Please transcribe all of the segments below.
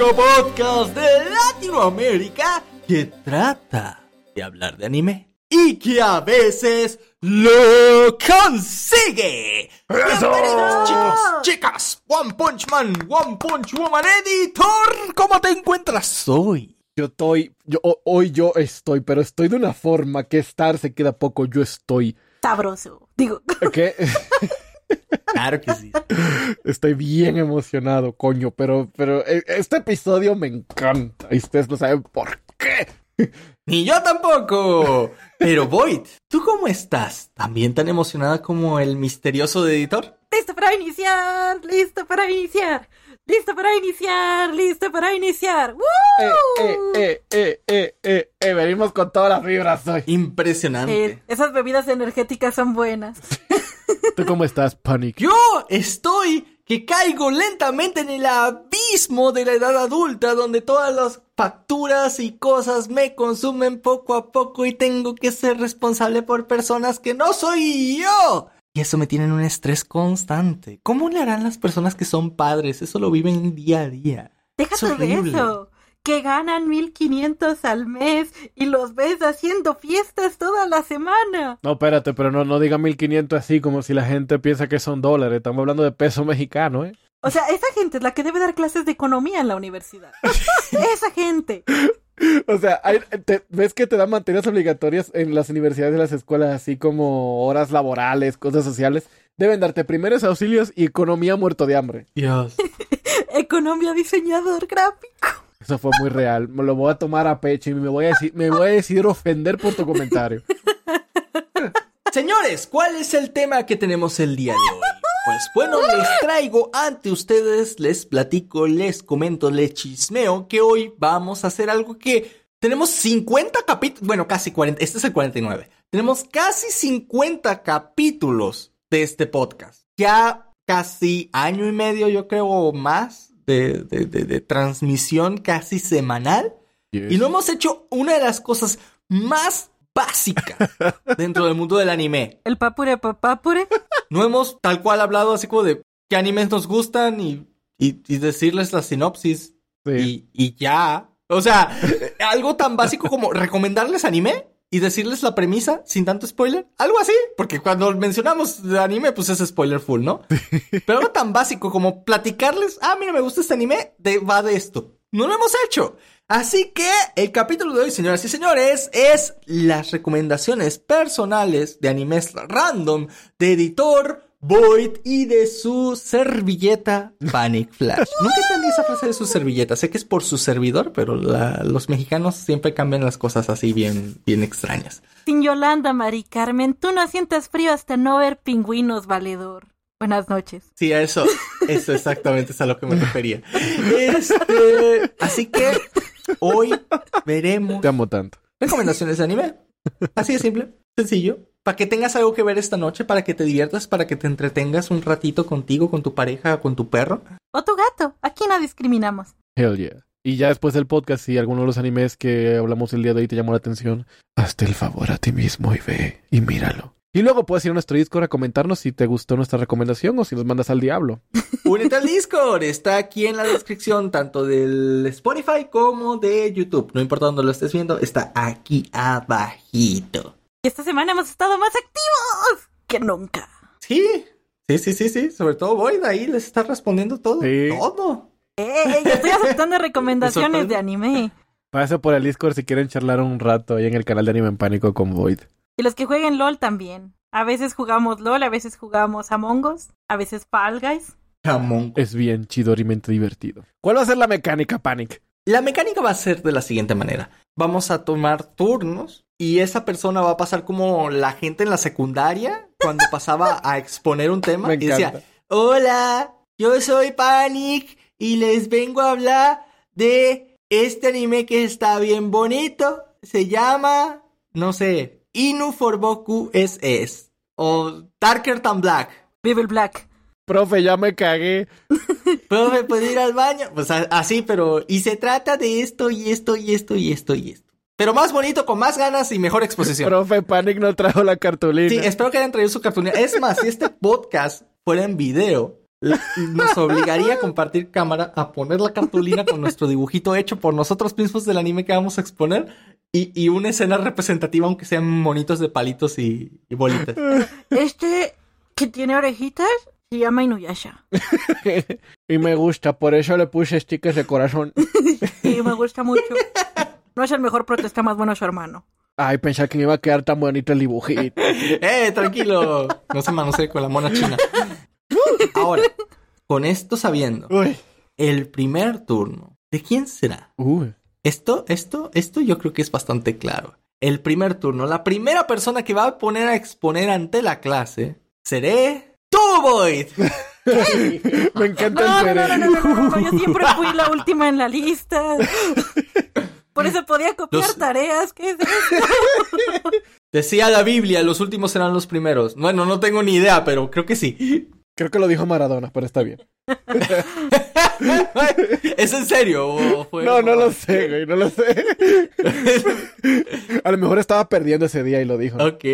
único podcast de Latinoamérica que trata de hablar de anime y que a veces lo consigue. Bienvenidos, chicos, chicas, One Punch Man, One Punch Woman Editor, ¿cómo te encuentras hoy? Yo estoy, yo, ho- hoy yo estoy, pero estoy de una forma que estar se queda poco, yo estoy. sabroso. Digo, ¿Qué? Claro que sí. Estoy bien emocionado, coño, pero, pero eh, este episodio me encanta y ustedes no saben por qué. Ni yo tampoco. Pero Void, ¿tú cómo estás? ¿También tan emocionada como el misterioso de editor? listo para iniciar, listo para iniciar, listo para iniciar, listo para iniciar. ¡Woo! Eh, eh, eh, eh, eh, eh, eh, venimos con todas las vibras hoy. Impresionante. Eh, esas bebidas energéticas son buenas. ¿Tú cómo estás, Panic? Yo estoy que caigo lentamente en el abismo de la edad adulta donde todas las facturas y cosas me consumen poco a poco y tengo que ser responsable por personas que no soy yo. Y eso me tiene en un estrés constante. ¿Cómo le harán las personas que son padres? Eso lo viven día a día. Es Déjate de horrible. eso. Que ganan 1500 al mes y los ves haciendo fiestas toda la semana. No, espérate, pero no, no diga 1500 así como si la gente piensa que son dólares. Estamos hablando de peso mexicano, ¿eh? O sea, esa gente es la que debe dar clases de economía en la universidad. esa gente. O sea, hay- te- ves que te dan materias obligatorias en las universidades y las escuelas, así como horas laborales, cosas sociales. Deben darte primeros auxilios y economía muerto de hambre. Dios. Economía diseñador gráfico. Eso fue muy real. Me lo voy a tomar a pecho y me voy a decir, me voy a decidir ofender por tu comentario. Señores, ¿cuál es el tema que tenemos el día de hoy? Pues bueno, les traigo ante ustedes, les platico, les comento, les chismeo que hoy vamos a hacer algo que tenemos 50 capítulos, bueno, casi 40, este es el 49. Tenemos casi 50 capítulos de este podcast. Ya casi año y medio, yo creo, más de, de- de- de transmisión casi semanal. Y no hemos hecho una de las cosas más básicas dentro del mundo del anime. El papure papapure. No hemos tal cual hablado así como de qué animes nos gustan y, y- y decirles la sinopsis Sí. y, y ya. O sea, algo tan básico como recomendarles anime y decirles la premisa sin tanto spoiler. Algo así, porque cuando mencionamos de anime, pues es spoiler full, ¿no? Pero algo tan básico como platicarles, ah, mira, me gusta este anime, de, va de esto. No lo hemos hecho. Así que el capítulo de hoy, señoras y señores, es las recomendaciones personales de animes random de editor Void y de su servilleta Panic Flash. Nunca entendí esa frase de su servilleta. Sé que es por su servidor, pero la- los mexicanos siempre cambian las cosas así bien, bien extrañas. Sin Yolanda, Mari Carmen, tú no sientas frío hasta no ver pingüinos, valedor. Buenas noches. Sí, a eso, eso exactamente es a lo que me refería. Este, así que hoy veremos Te amo tanto. recomendaciones de anime. Así de simple, sencillo. Para que tengas algo que ver esta noche, para que te diviertas, para que te entretengas un ratito contigo, con tu pareja, con tu perro. O tu gato. Aquí no discriminamos. Hell yeah. Y ya después del podcast, si alguno de los animes que hablamos el día de hoy te llamó la atención, hazte el favor a ti mismo y ve y míralo. Y luego puedes ir a nuestro Discord a comentarnos si te gustó nuestra recomendación o si nos mandas al diablo. Únete al Discord, está aquí en la descripción, tanto del Spotify como de YouTube. No importa dónde lo estés viendo, está aquí abajito. Y esta semana hemos estado más activos que nunca. Sí, sí, sí, sí, sí. Sobre todo Void ahí les está respondiendo todo. Sí. Todo. ¡Ey! Yo estoy aceptando recomendaciones de anime. Pase por el Discord si quieren charlar un rato ahí en el canal de Anime en Pánico con Void. Y los que jueguen LOL también. A veces jugamos LOL, a veces jugamos Among Us, a veces Fall Guys. Jamón. Es bien chidorimente divertido. ¿Cuál va a ser la mecánica, Panic? La mecánica va a ser de la siguiente manera. Vamos a tomar turnos y esa persona va a pasar como la gente en la secundaria cuando pasaba a exponer un tema Me y decía, hola, yo soy Panic y les vengo a hablar de este anime que está bien bonito. Se llama, no sé, Inu for Boku SS o Darker Than Black. Vive el Black. Profe, ya me cagué. ¿Profe, puedo ir al baño? Pues así, pero... Y se trata de esto y esto y esto y esto y esto. Pero más bonito, con más ganas y mejor exposición. Profe, Panic no trajo la cartulina. Sí, espero que hayan traído su cartulina. Es más, si este podcast fuera en video, nos obligaría a compartir cámara, a poner la cartulina con nuestro dibujito hecho por nosotros mismos del anime que vamos a exponer y, y una escena representativa, aunque sean monitos de palitos y, y bolitas. Este que tiene orejitas se llama Inuyasha. y me gusta, por eso le puse stickers de corazón. Y me gusta mucho. No es el mejor, pero está más bueno su hermano. Ay, pensé que me iba a quedar tan bonito el dibujito. ¡Eh, tranquilo! No se manosee con la mona china. Ahora, con esto sabiendo, Uy. el primer turno, ¿de quién será? Uy. Esto, esto, esto yo creo que es bastante claro. El primer turno, la primera persona que va a poner a exponer ante la clase, seré tú, Void. Me encanta No, el no, no, no, no, no, no, no, cerebro. yo siempre fui la última en la lista. Por eso podía copiar Los- tareas. ¿Qué es eso? Decía la Biblia, los últimos serán los primeros. Bueno, no tengo ni idea, pero creo que sí. Creo que lo dijo Maradona, pero está bien. ¿Es en serio? o fue- No, no lo sé, güey, no lo sé. A lo mejor estaba perdiendo ese día y lo dijo. ok.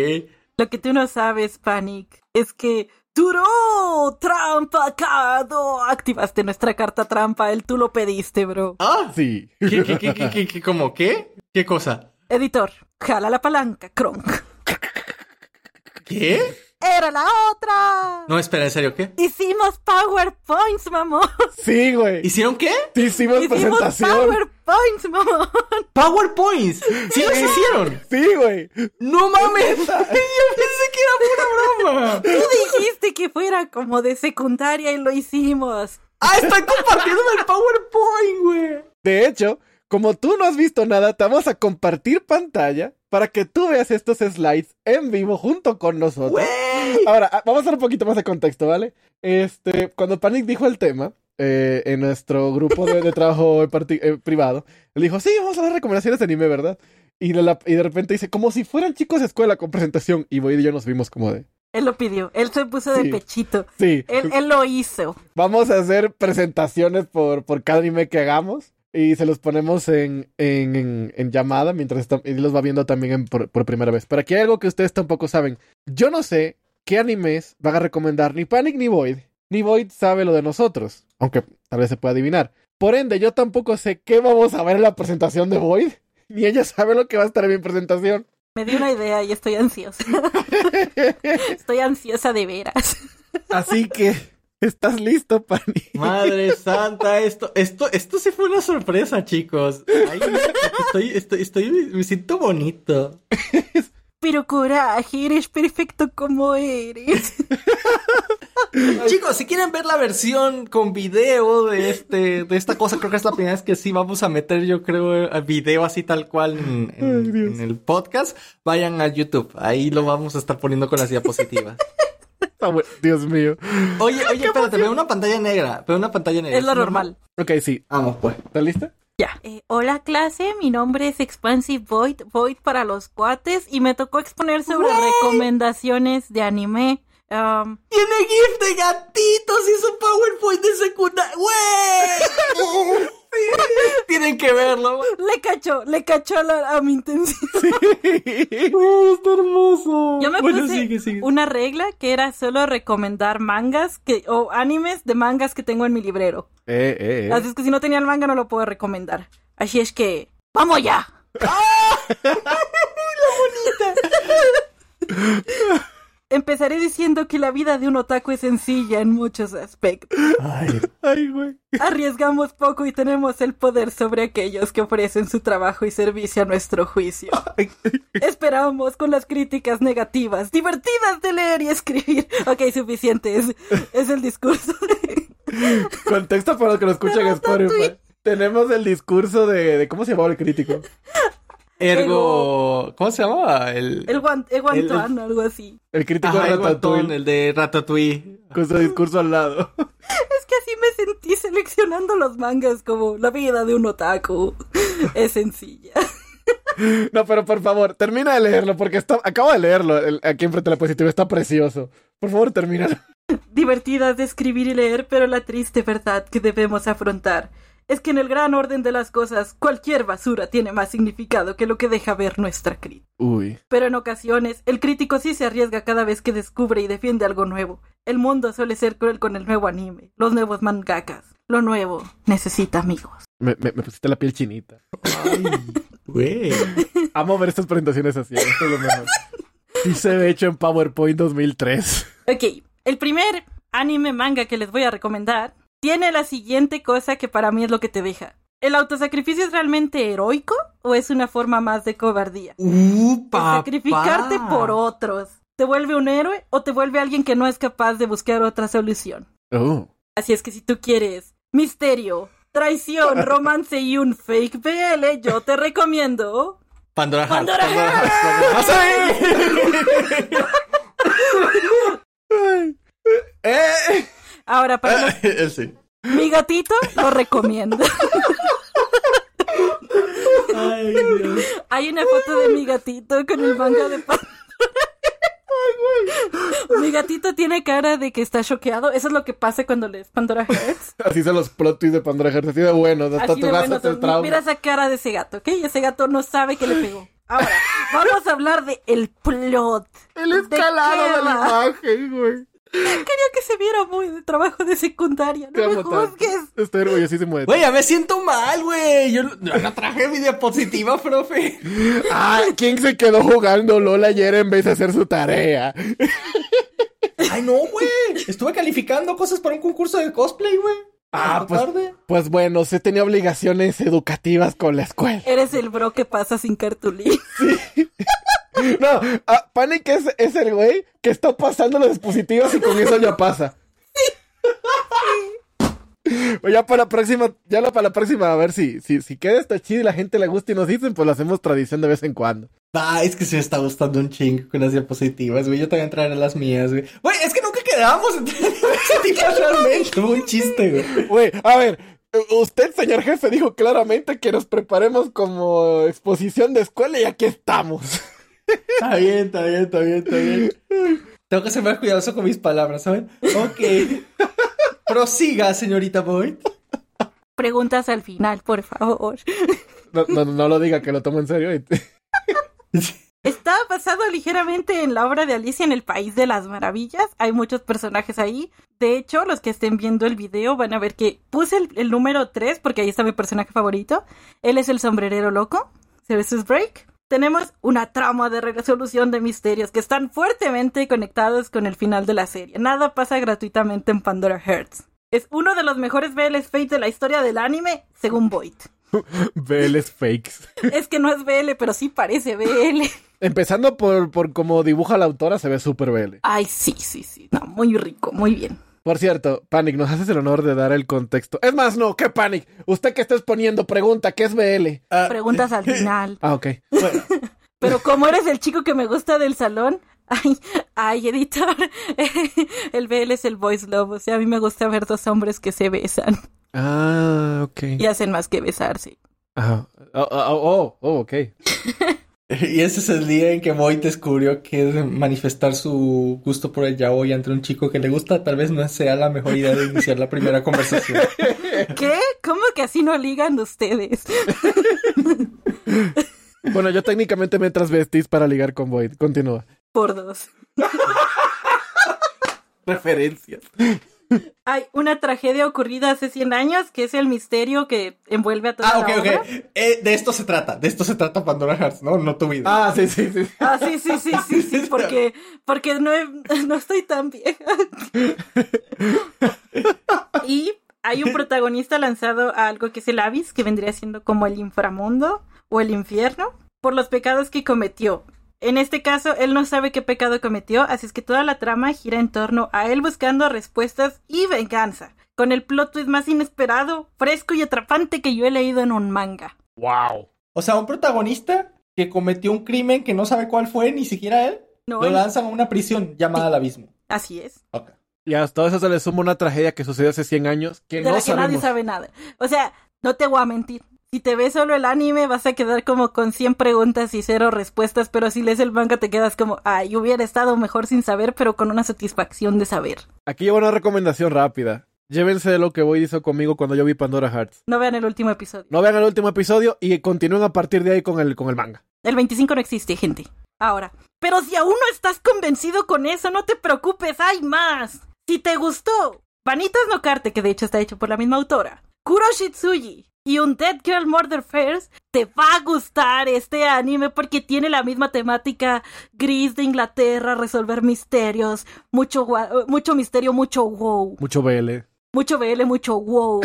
Lo que tú no sabes, Panic, es que duró trampa, Cado. Activaste nuestra carta trampa, el tú lo pediste, bro. Ah, Sí. ¿Qué, qué, qué, qué, qué, qué, cómo qué? ¿Qué cosa? Editor, jala la palanca, Kronk. ¿Qué? Era la otra. No, espera, ¿en serio qué? Hicimos PowerPoints, mamón. Sí, güey. ¿Hicieron qué? Sí, hicimos Hicimos presentación. PowerPoints, mamón. PowerPoints. ¿Sí los hicieron? Sí, güey. ¡No mames! Yo pensé que era pura broma. Tú dijiste que fuera como de secundaria y lo hicimos. ¡Ah, están compartiéndome el PowerPoint, güey! De hecho, como tú no has visto nada, te vamos a compartir pantalla para que tú veas estos slides en vivo junto con nosotros. ¡Güey! Ahora, ah, vamos a dar un poquito más de contexto, ¿vale? Este, cuando Panic dijo el tema, eh, en nuestro grupo de, de trabajo parti- eh, privado, él dijo, sí, vamos a dar recomendaciones de anime, ¿verdad? Y de, la- y de repente dice, como si fueran chicos de escuela con presentación. Y Boyd y yo nos vimos como de, Él lo pidió. Él se puso de Sí. pechito. sí, Él, él lo hizo. vamos a hacer presentaciones por, por cada anime que hagamos. Y se los ponemos en, en, en, en llamada mientras está- y los va viendo también por, por primera vez. Pero aquí hay algo que ustedes tampoco saben. Yo no sé qué animes van a recomendar ni Panic ni Void. Ni Void sabe lo de nosotros. Aunque tal vez se pueda adivinar. Por ende, yo tampoco sé qué vamos a ver en la presentación de Void. Ni ella sabe lo que va a estar en mi presentación. Me dio una idea y estoy ansiosa. estoy ansiosa de veras. Así que, ¿estás listo, Panic? Madre santa, esto, esto, esto sí fue una sorpresa, chicos. Ay, estoy, estoy, estoy, me siento bonito. Pero coraje, eres perfecto como eres. Chicos, si quieren ver la versión con video de este, de esta cosa, creo que es la primera vez que sí vamos a meter, yo creo, el video así tal cual en, el podcast. Vayan a YouTube, ahí lo vamos a estar poniendo con las diapositivas. Ah, Dios mío. Oye, oye, espérate, veo una pantalla negra, veo una pantalla negra. Es lo normal. Ok, sí. Vamos, pues. ¿Estás lista? Ya. Eh, hola clase, mi nombre es Expansive Void, Void para los cuates, y me tocó exponer sobre recomendaciones de anime. Um, Tiene GIF de gatitos y su PowerPoint de secundaria. ¡Güey! Sí, Tienen que verlo. le cachó, le cachó a, la- a mi intención. Güey, está hermoso. Yo me Bueno, puse sigue, sigue. una regla que era solo recomendar mangas que, o animes de mangas que tengo en mi librero. Eh, eh, eh. Así es que si no tenía el manga no lo puedo recomendar. Así es que, ¡vamos ya! Empezaré diciendo que la vida de un otaku es sencilla en muchos aspectos. Ay, Ay, güey. Arriesgamos poco y tenemos el poder sobre aquellos que ofrecen su trabajo y servicio a nuestro juicio. Esperamos con las críticas negativas, divertidas de leer y escribir. Ok, suficiente, es, es el discurso. Contexto para los que lo escuchan en Spotify. Tenemos el discurso de, de- ¿Cómo se llamaba el crítico? Ergo. ¿Cómo se llamaba? El. El, guan, el guantuán, algo así. El crítico Ajá, de el guantón, Ratatouille. el de Ratatouille. Con su discurso al lado. Es que así me sentí seleccionando los mangas como la vida de un otaku. Es sencilla. No, pero por favor, termina de leerlo porque está, acabo de leerlo el- aquí enfrente de la positiva. Está precioso. Por favor, termínalo. Divertidas de escribir y leer, pero la triste verdad que debemos afrontar es que en el gran orden de las cosas, cualquier basura tiene más significado que lo que deja ver nuestra crítica. Uy. Pero en ocasiones, el crítico sí se arriesga cada vez que descubre y defiende algo nuevo. El mundo suele ser cruel con el nuevo anime, los nuevos mangakas. Lo nuevo necesita amigos. Me, me, me pusiste la piel chinita. Ay, güey. Amo ver estas presentaciones así. Esto es lo mejor. Y se ve hecho en PowerPoint 2003. Ok, el primer anime manga que les voy a recomendar tiene la siguiente cosa que para mí es lo que te deja. ¿El autosacrificio es realmente heroico o es una forma más de cobardía? Uh, papá. sacrificarte por otros. ¿Te vuelve un héroe o te vuelve alguien que no es capaz de buscar otra solución? Oh. Así es que si tú quieres misterio, traición, romance y un fake BL, yo te recomiendo. Pandora Hearts. Pandora Hearts. ¡Ah, ¡Eh! Ahora, para los- sí. mi gatito, lo recomiendo. Ay, Dios. Hay una foto de mi gatito con el manga de Pandora. Mi gatito tiene cara de que está choqueado. Eso es lo que pasa cuando lees Pandora Hearts. Así son los plot twists de Pandora Hearts. Así de. Hasta Así de bueno son. trauma. Mira esa cara de ese gato, ¿ok? Ese gato no sabe que le pegó. Ahora, vamos a hablar de el plot. El ¿De escalado qué de la imagen, güey. Quería que se viera muy de trabajo de secundaria. No me juzgues. Estoy orgullosísimo de ti. Güey, ya me siento mal, güey. Yo, no- traje mi diapositiva, profe. Ah, ¿quién se quedó jugando LOL ayer en vez de hacer su tarea? Ay, no, güey. Estuve calificando cosas para un concurso de cosplay, güey. Ah, pues, tarde. pues bueno, se tenía obligaciones educativas con la escuela. Eres el bro que pasa sin cartulín. No, ah, Panic es, es el güey que está pasando los dispositivos y con eso ya pasa. O ya para la próxima, ya la, para la próxima, a ver si, si, si queda esta chido y la gente le gusta y nos dicen, pues lo hacemos tradición de vez en cuando. Ah, es que se me está gustando un chingo con las diapositivas, güey. Yo te voy a entrar en las mías, güey. Güey, es que nunca quedamos diapositivas realmente. Fue un chiste, güey. Güey, a ver, usted, señor jefe, dijo claramente que nos preparemos como exposición de escuela y aquí estamos. Está bien, está bien, está bien, está bien. Tengo que ser más cuidadoso con mis palabras, ¿saben? Ok. Prosiga, señorita Boyd. Preguntas al final, por favor. No, no, no lo diga, que lo tomo en serio. y- Está basado ligeramente en la obra de Alicia en el País de las Maravillas. Hay muchos personajes ahí. De hecho, los que estén viendo el video van a ver que puse el, el número 3 porque ahí está mi personaje favorito. Él es el sombrerero loco. Services Break. Tenemos una trama de resolución de misterios que están fuertemente conectados con el final de la serie. Nada pasa gratuitamente en Pandora Hearts. Es uno de los mejores BL Fate de la historia del anime, según Boyd. BLs fakes. Es que no es BL, pero sí parece BL. Empezando por, por cómo dibuja la autora, se ve súper BL. Ay, sí, sí, sí. No, muy rico, muy bien. Por cierto, Panic, nos haces el honor de dar el contexto. Es más, no, ¿qué Panic? Usted que está exponiendo, pregunta, ¿qué es BL? Ah, Preguntas al final. Ah, ok. bueno, Pero como eres el chico que me gusta del salón, ay, ay, editor, el BL es el voice love. O sea, a mí me gusta ver dos hombres que se besan Ah, ok. y hacen más que besarse. Ah, oh, oh, oh, oh, ok. Y ese es el día en que Boyd descubrió que manifestar su gusto por el yaoi ante un chico que le gusta tal vez no sea la mejor idea de iniciar la primera conversación. ¿Qué? ¿Cómo que así no ligan ustedes? Bueno, yo técnicamente me transvestís para ligar con Void. Continúa. Por dos. Referencias. Hay una tragedia ocurrida hace 100 años que es el misterio que envuelve a toda Ah, la ok, obra. ok. Eh, de esto se trata. De esto se trata Pandora Hearts, ¿no? No tu vida. Ah, sí, sí, sí. Ah, sí, sí, sí, sí, sí, porque, porque no, he- no estoy tan vieja. Y hay un protagonista lanzado a algo que es el Abyss, que vendría siendo como el inframundo o el infierno, por los pecados que cometió. En este caso, él no sabe qué pecado cometió, así es que toda la trama gira en torno a él buscando respuestas y venganza, con el plot twist más inesperado, fresco y atrapante que yo he leído en un manga. Wow. O sea, un protagonista que cometió un crimen que no sabe cuál fue, ni siquiera él, No, lo él- lanzan a una prisión llamada al abismo. así es. Ok. Y a todo eso se le suma una tragedia que sucedió hace 100 años que de no la que nadie sabe nada. O sea, no te voy a mentir. Si te ves solo el anime, vas a quedar como con 100 preguntas y cero respuestas, pero si lees el manga te quedas como, ay, hubiera estado mejor sin saber, pero con una satisfacción de saber. Aquí llevo una recomendación rápida. Llévense de lo que Boyd hizo conmigo cuando yo vi Pandora Hearts. No vean el último episodio. No vean el último episodio y continúen a partir de ahí con el, con el manga. El 25 no existe, gente. Ahora. Pero si aún no estás convencido con eso, no te preocupes, hay más. Si te gustó Vanitas no Carte, que de hecho está hecho por la misma autora, Kuro Shitsuji y un Dead Girl Murder First, te va a gustar este anime porque tiene la misma temática gris de Inglaterra, resolver misterios, mucho, mucho misterio, mucho wow, Mucho BL. mucho BL, mucho wow.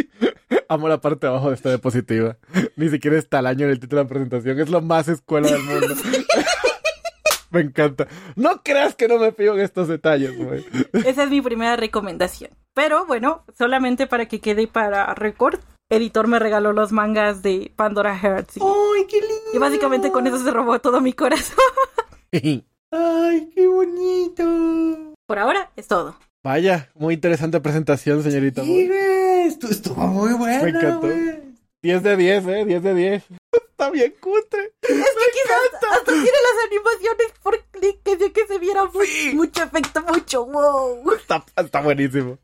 Amo la parte de abajo de esta diapositiva. Ni siquiera está el año en el título de la presentación. Es lo más escuela del mundo. me encanta. No creas que no me fijo en estos detalles, güey. Esa es mi primera recomendación. Pero bueno, solamente para que quede para récord, editor me regaló los mangas de Pandora Hearts. Y, ¡Ay, qué lindo! y básicamente con eso se robó todo mi corazón. ¡Ay, qué bonito! Por ahora es todo. Vaya, muy interesante presentación, señorita. Sí, estuvo muy buena, Me encantó. güey. 10 de 10, eh, 10 de 10. Está bien cutre. Es que quizás hasta tiene las animaciones por clic que de que se viera Sí. mucho efecto, mucho wow. Está, está buenísimo.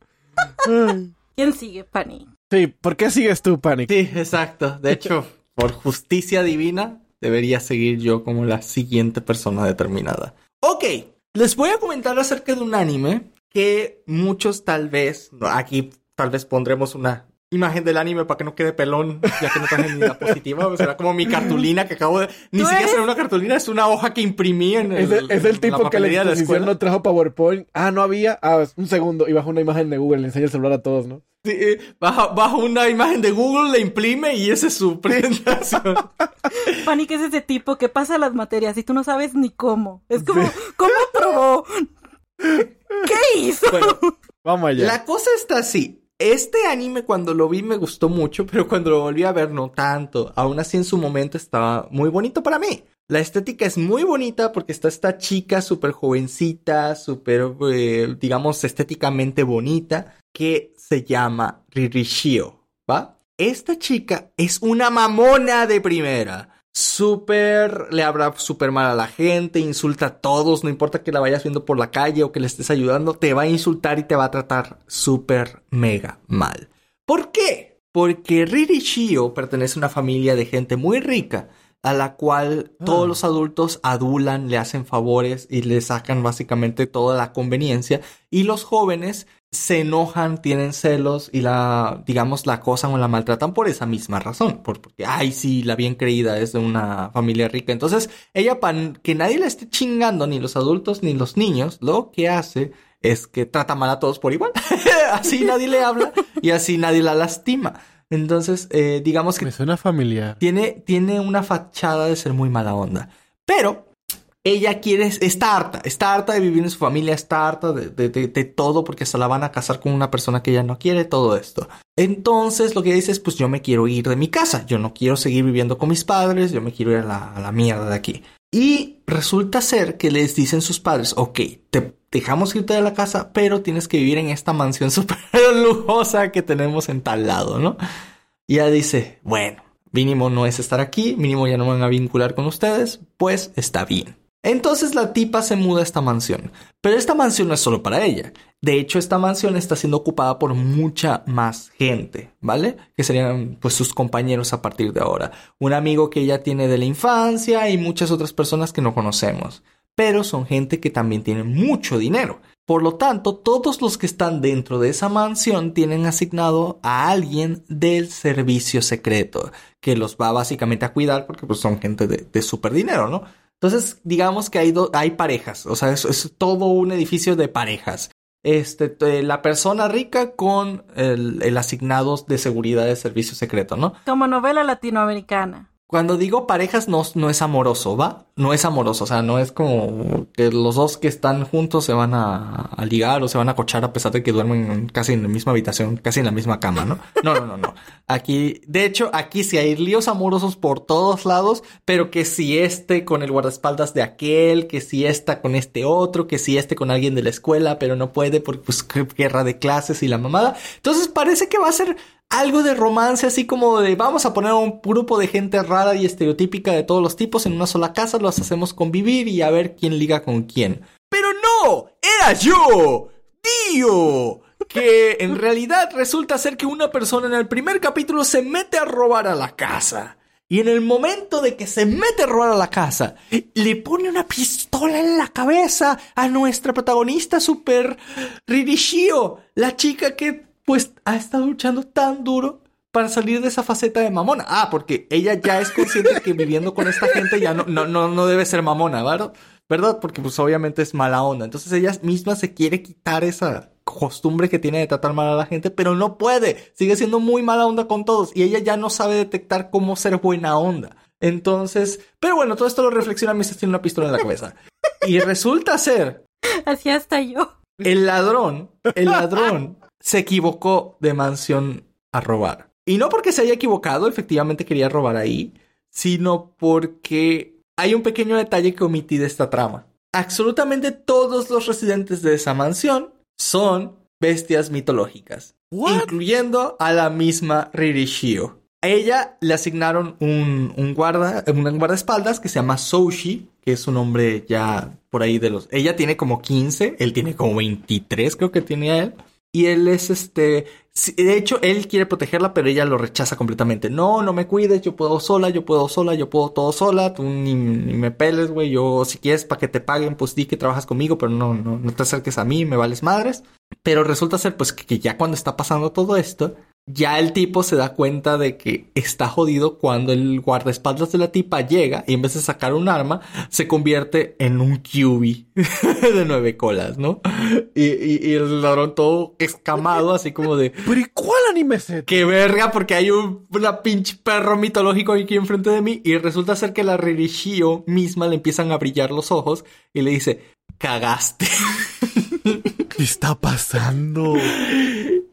¿Quién sigue, Pani? Sí, ¿por qué sigues tú, Panic? Sí, exacto. De hecho, por justicia divina, debería seguir yo como la siguiente persona determinada. Ok, les voy a comentar acerca de un anime que muchos tal vez, aquí tal vez pondremos una imagen del anime para que no quede pelón, ya que no traje ni la positiva, o será como mi cartulina que acabo de... Ni ¿Tú siquiera eres? será una cartulina, es una hoja que imprimí en el, Es el, es el la tipo que la de la escuela. no trajo PowerPoint. Ah, no había. Ah, un segundo. Y bajo una imagen de Google. Le enseña el celular a todos, ¿no? Sí, eh, baja, baja una imagen de Google, la imprime y esa es su presentación. Pani que es ese tipo que pasa las materias y tú no sabes ni cómo. Es como, ¿cómo probó? ¿Qué hizo? Bueno, Vamos allá. La cosa está así. Este anime cuando lo vi me gustó mucho, pero cuando lo volví a ver no tanto. Aún así en su momento estaba muy bonito para mí. La estética es muy bonita porque está esta chica súper jovencita, súper, eh, digamos, estéticamente bonita, que se llama Ririshio, ¿va? Esta chica es una mamona de primera. Súper, le habla súper mal a la gente, insulta a todos, no importa que la vayas viendo por la calle o que le estés ayudando, te va a insultar y te va a tratar súper mega mal. ¿Por qué? Porque Riri Shio pertenece a una familia de gente muy rica, a la cual todos Ah. los adultos adulan, le hacen favores y le sacan básicamente toda la conveniencia, y los jóvenes se enojan, tienen celos y la, digamos, la acosan o la maltratan por esa misma razón, por, porque, ay, sí, la bien creída es de una familia rica. Entonces, ella, para que nadie la esté chingando, ni los adultos ni los niños, lo que hace es que trata mal a todos por igual. así nadie le habla y así nadie la lastima. Entonces, eh, digamos que Me suena familiar. tiene, tiene una fachada de ser muy mala onda. Pero ella quiere, está harta, está harta de vivir en su familia, está harta de, de- de- todo porque se la van a casar con una persona que ella no quiere, todo esto. Entonces lo que dice es, pues yo me quiero ir de mi casa, yo no quiero seguir viviendo con mis padres, yo me quiero ir a la, a la mierda de aquí. Y resulta ser que les dicen sus padres, ok, te dejamos irte de la casa, pero tienes que vivir en esta mansión súper lujosa que tenemos en tal lado, ¿no? Y ella dice, bueno, mínimo no es estar aquí, mínimo ya no me van a vincular con ustedes, pues está bien. Entonces la tipa se muda a esta mansión, pero esta mansión no es solo para ella. De hecho, esta mansión está siendo ocupada por mucha más gente, ¿vale? Que serían pues sus compañeros a partir de ahora. Un amigo que ella tiene de la infancia y muchas otras personas que no conocemos. Pero son gente que también tiene mucho dinero. Por lo tanto, todos los que están dentro de esa mansión tienen asignado a alguien del servicio secreto, que los va básicamente a cuidar porque pues, son gente de, de súper dinero, ¿no? Entonces, digamos que hay, do- hay parejas, o sea, es, es todo un edificio de parejas. Este, te- la persona rica con el, el asignado de seguridad de servicio secreto, ¿no? Como novela latinoamericana. Cuando digo parejas no, es amoroso, ¿va? No es amoroso, o sea, no es como que los dos que están juntos se van a, ligar o se van a cochar a pesar de que duermen en- casi en la misma habitación, casi en la misma cama, ¿no? No, no, no, no. Aquí, de hecho, aquí sí hay líos amorosos por todos lados, pero que si este con el guardaespaldas de aquel, que si esta con este otro, que si este con alguien de la escuela, pero no puede porque pues guerra de clases y la mamada. Entonces parece que va a ser algo de romance, así como de vamos a poner a un grupo de gente rara y estereotípica de todos los tipos en una sola casa, los hacemos convivir y a ver quién liga con quién. Pero no, era yo, Dio, que en realidad resulta ser que una persona en el primer capítulo se mete a robar a la casa. Y en el momento de que se mete a robar a la casa, le pone una pistola en la cabeza a nuestra protagonista super Ririshio, la chica que pues ha estado luchando tan duro para salir de esa faceta de mamona. Ah, porque ella ya es consciente que viviendo con esta gente ya no, no, no, no debe ser mamona, ¿verdad? ¿Verdad? Porque pues obviamente es mala onda. Entonces ella misma se quiere quitar esa costumbre que tiene de tratar mal a la gente, pero no puede. Sigue siendo muy mala onda con todos y ella ya no sabe detectar cómo ser buena onda. Entonces, pero bueno, todo esto lo reflexiona mientras tiene una pistola en la cabeza. Y resulta ser Así hasta yo. el ladrón, el ladrón se equivocó de mansión a robar. Y no porque se haya equivocado, efectivamente quería robar ahí, sino porque hay un pequeño detalle que omití de esta trama. Absolutamente todos los residentes de esa mansión son bestias mitológicas, incluyendo a la misma Ririshio. A ella le asignaron un, un guarda, un guardaespaldas que se llama Soushi, que es un hombre ya por ahí de los... Ella tiene como 15, él tiene como 23, creo que tenía él. Y él es este. De hecho, él quiere protegerla, pero ella lo rechaza completamente. No, no me cuides, yo puedo sola, yo puedo sola, yo puedo todo sola. Tú ni, ni me peles, güey. Yo, si quieres para que te paguen, pues di que trabajas conmigo, pero no, no, no te acerques a mí, me vales madres. Pero resulta ser, pues, que, que ya cuando está pasando todo esto, ya el tipo se da cuenta de que está jodido cuando el guardaespaldas de la tipa llega y en vez de sacar un arma, se convierte en un QB de nueve colas, ¿no? Y, y- y el ladrón todo escamado, así como de, Pero ¿y cuál anime es ese? ¡qué verga! Porque hay un una pinche perro mitológico aquí enfrente de mí y resulta ser que la Ririshio misma le empiezan a brillar los ojos y le dice, cagaste. ¿Qué está pasando?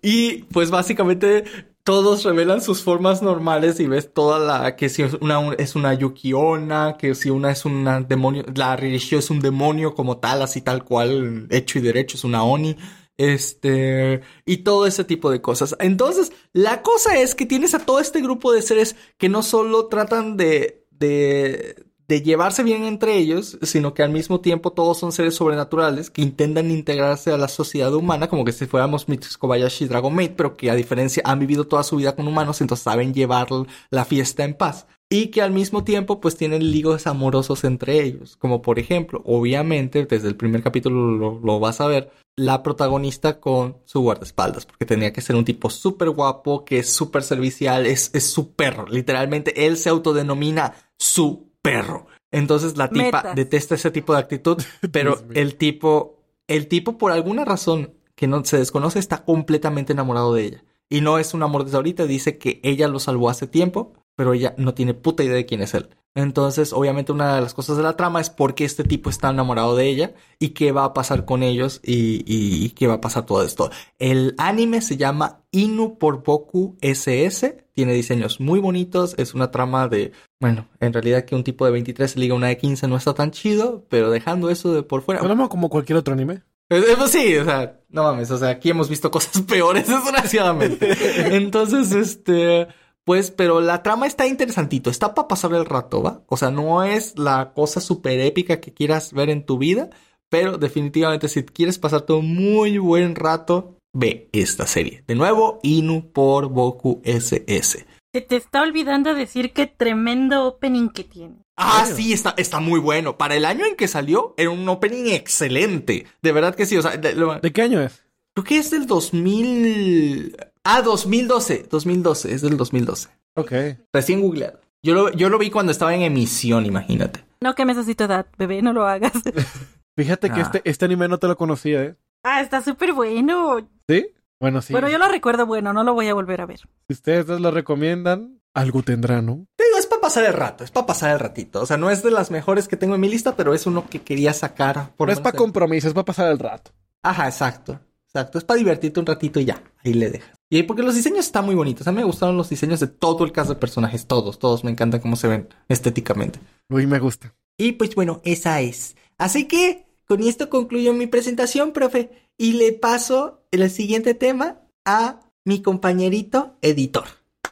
Y pues básicamente todos revelan sus formas normales y ves toda la que si una es una Yukiona, que si una es una demonio, la Ririshio es un demonio como tal, así tal cual, hecho y derecho, es una Oni. Este, y todo ese tipo de cosas. Entonces, la cosa es que tienes a todo este grupo de seres que no solo tratan de, de, de llevarse bien entre ellos, sino que al mismo tiempo todos son seres sobrenaturales que intentan integrarse a la sociedad humana, como que si fuéramos Mitsuko Kobayashi y Dragon Maid, pero que a diferencia han vivido toda su vida con humanos, entonces saben llevar la fiesta en paz. Y que al mismo tiempo pues tienen ligos amorosos entre ellos, como por ejemplo, obviamente desde el primer capítulo lo, vas a ver, la protagonista con su guardaespaldas, porque tenía que ser un tipo súper guapo, que es súper servicial, es, es su perro, literalmente él se autodenomina su perro. Entonces la tipa Metas. detesta ese tipo de actitud, pero el tipo, el tipo por alguna razón que no se desconoce está completamente enamorado de ella. Y no es un amor desde ahorita, dice que ella lo salvó hace tiempo, pero ella no tiene puta idea de quién es él. Entonces, obviamente una de las cosas de la trama es por qué este tipo está enamorado de ella y qué va a pasar con ellos y, y- y qué va a pasar todo esto. El anime se llama Inu por Boku SS, tiene diseños muy bonitos, es una trama de, bueno, en realidad que un tipo de 23 se liga una de 15 no está tan chido, pero dejando eso de por fuera, Hablamos como cualquier otro anime. eh, eh, pues sí, o sea, no mames, o sea, aquí hemos visto cosas peores, desgraciadamente. Entonces, este, pues, pero la trama está interesantito, está para pasar el rato, ¿va? O sea, no es la cosa súper épica que quieras ver en tu vida, pero definitivamente si quieres pasarte un muy buen rato, ve esta serie. De nuevo, Inu por Boku SS. Se te está olvidando decir qué tremendo opening que tiene. Ah, sí, está, está muy bueno. Para el año en que salió, era un opening excelente. De verdad que sí, o sea, de- lo- ¿De qué año es? Creo que es del 2000. Ah, 2012. 2012, es del 2012. Ok. Recién googleado. Yo lo, yo lo vi cuando estaba en emisión, imagínate. No quemes así tu edad, bebé, no lo hagas. Fíjate que Ah. este, este anime no te lo conocía, ¿eh? ah, está súper bueno. ¿Sí? Bueno, sí. Bueno, yo lo recuerdo bueno, no lo voy a volver a ver. Si ustedes dos lo recomiendan, algo tendrá, ¿no? Te digo, es para pasar el rato, es para pasar el ratito. O sea, no es de las mejores que tengo en mi lista, pero es uno que quería sacar. Por no es para de- compromiso, es para pasar el rato. Ajá, exacto. Exacto. Es para divertirte un ratito y ya. Ahí le dejas. Y ahí porque los diseños están muy bonitos. A mí me gustaron los diseños de todo el cast de personajes. Todos, todos. Me encantan cómo se ven estéticamente. Uy, me gusta. Y pues bueno, esa es. Así que con esto concluyo mi presentación, profe. Y le paso el siguiente tema a mi compañerito editor.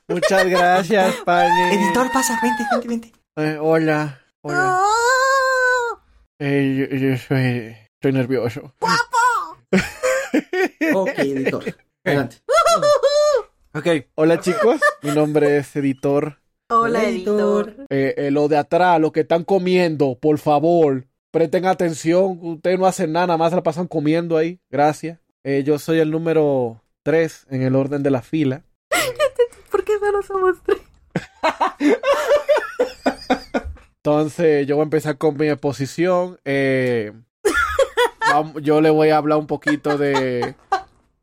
Muchas gracias, Pani. Editor, pasa, vente, vente, vente. Eh, hola. Hola. Eh, yo, yo soy, estoy nervioso. Ok, editor. Adelante. Ok, hola chicos, mi nombre es Editor. Hola, editor. Eh, eh, lo de atrás, lo que están comiendo, por favor, presten atención. Ustedes no hacen nada, nada más se la pasan comiendo ahí. Gracias. Eh, yo soy el número 3 en el orden de la fila. ¿Por qué solo somos tres? Entonces, yo voy a empezar con mi exposición. Eh, yo le voy a hablar un poquito de,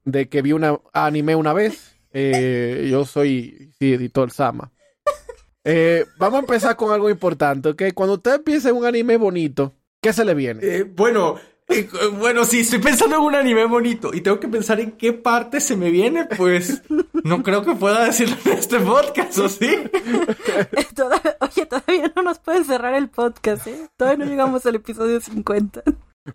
de que vi una anime una vez. Eh, yo soy, sí, editor Sama. Eh, vamos a empezar con algo importante, ¿ok? Cuando usted en un anime bonito, ¿qué se le viene? Eh, bueno, eh, bueno, si estoy pensando en un anime bonito y tengo que pensar en qué parte se me viene, pues no creo que pueda decirlo en este podcast, ¿o sí? Toda- Oye, todavía no nos pueden cerrar el podcast, ¿eh? Todavía no llegamos al episodio 50.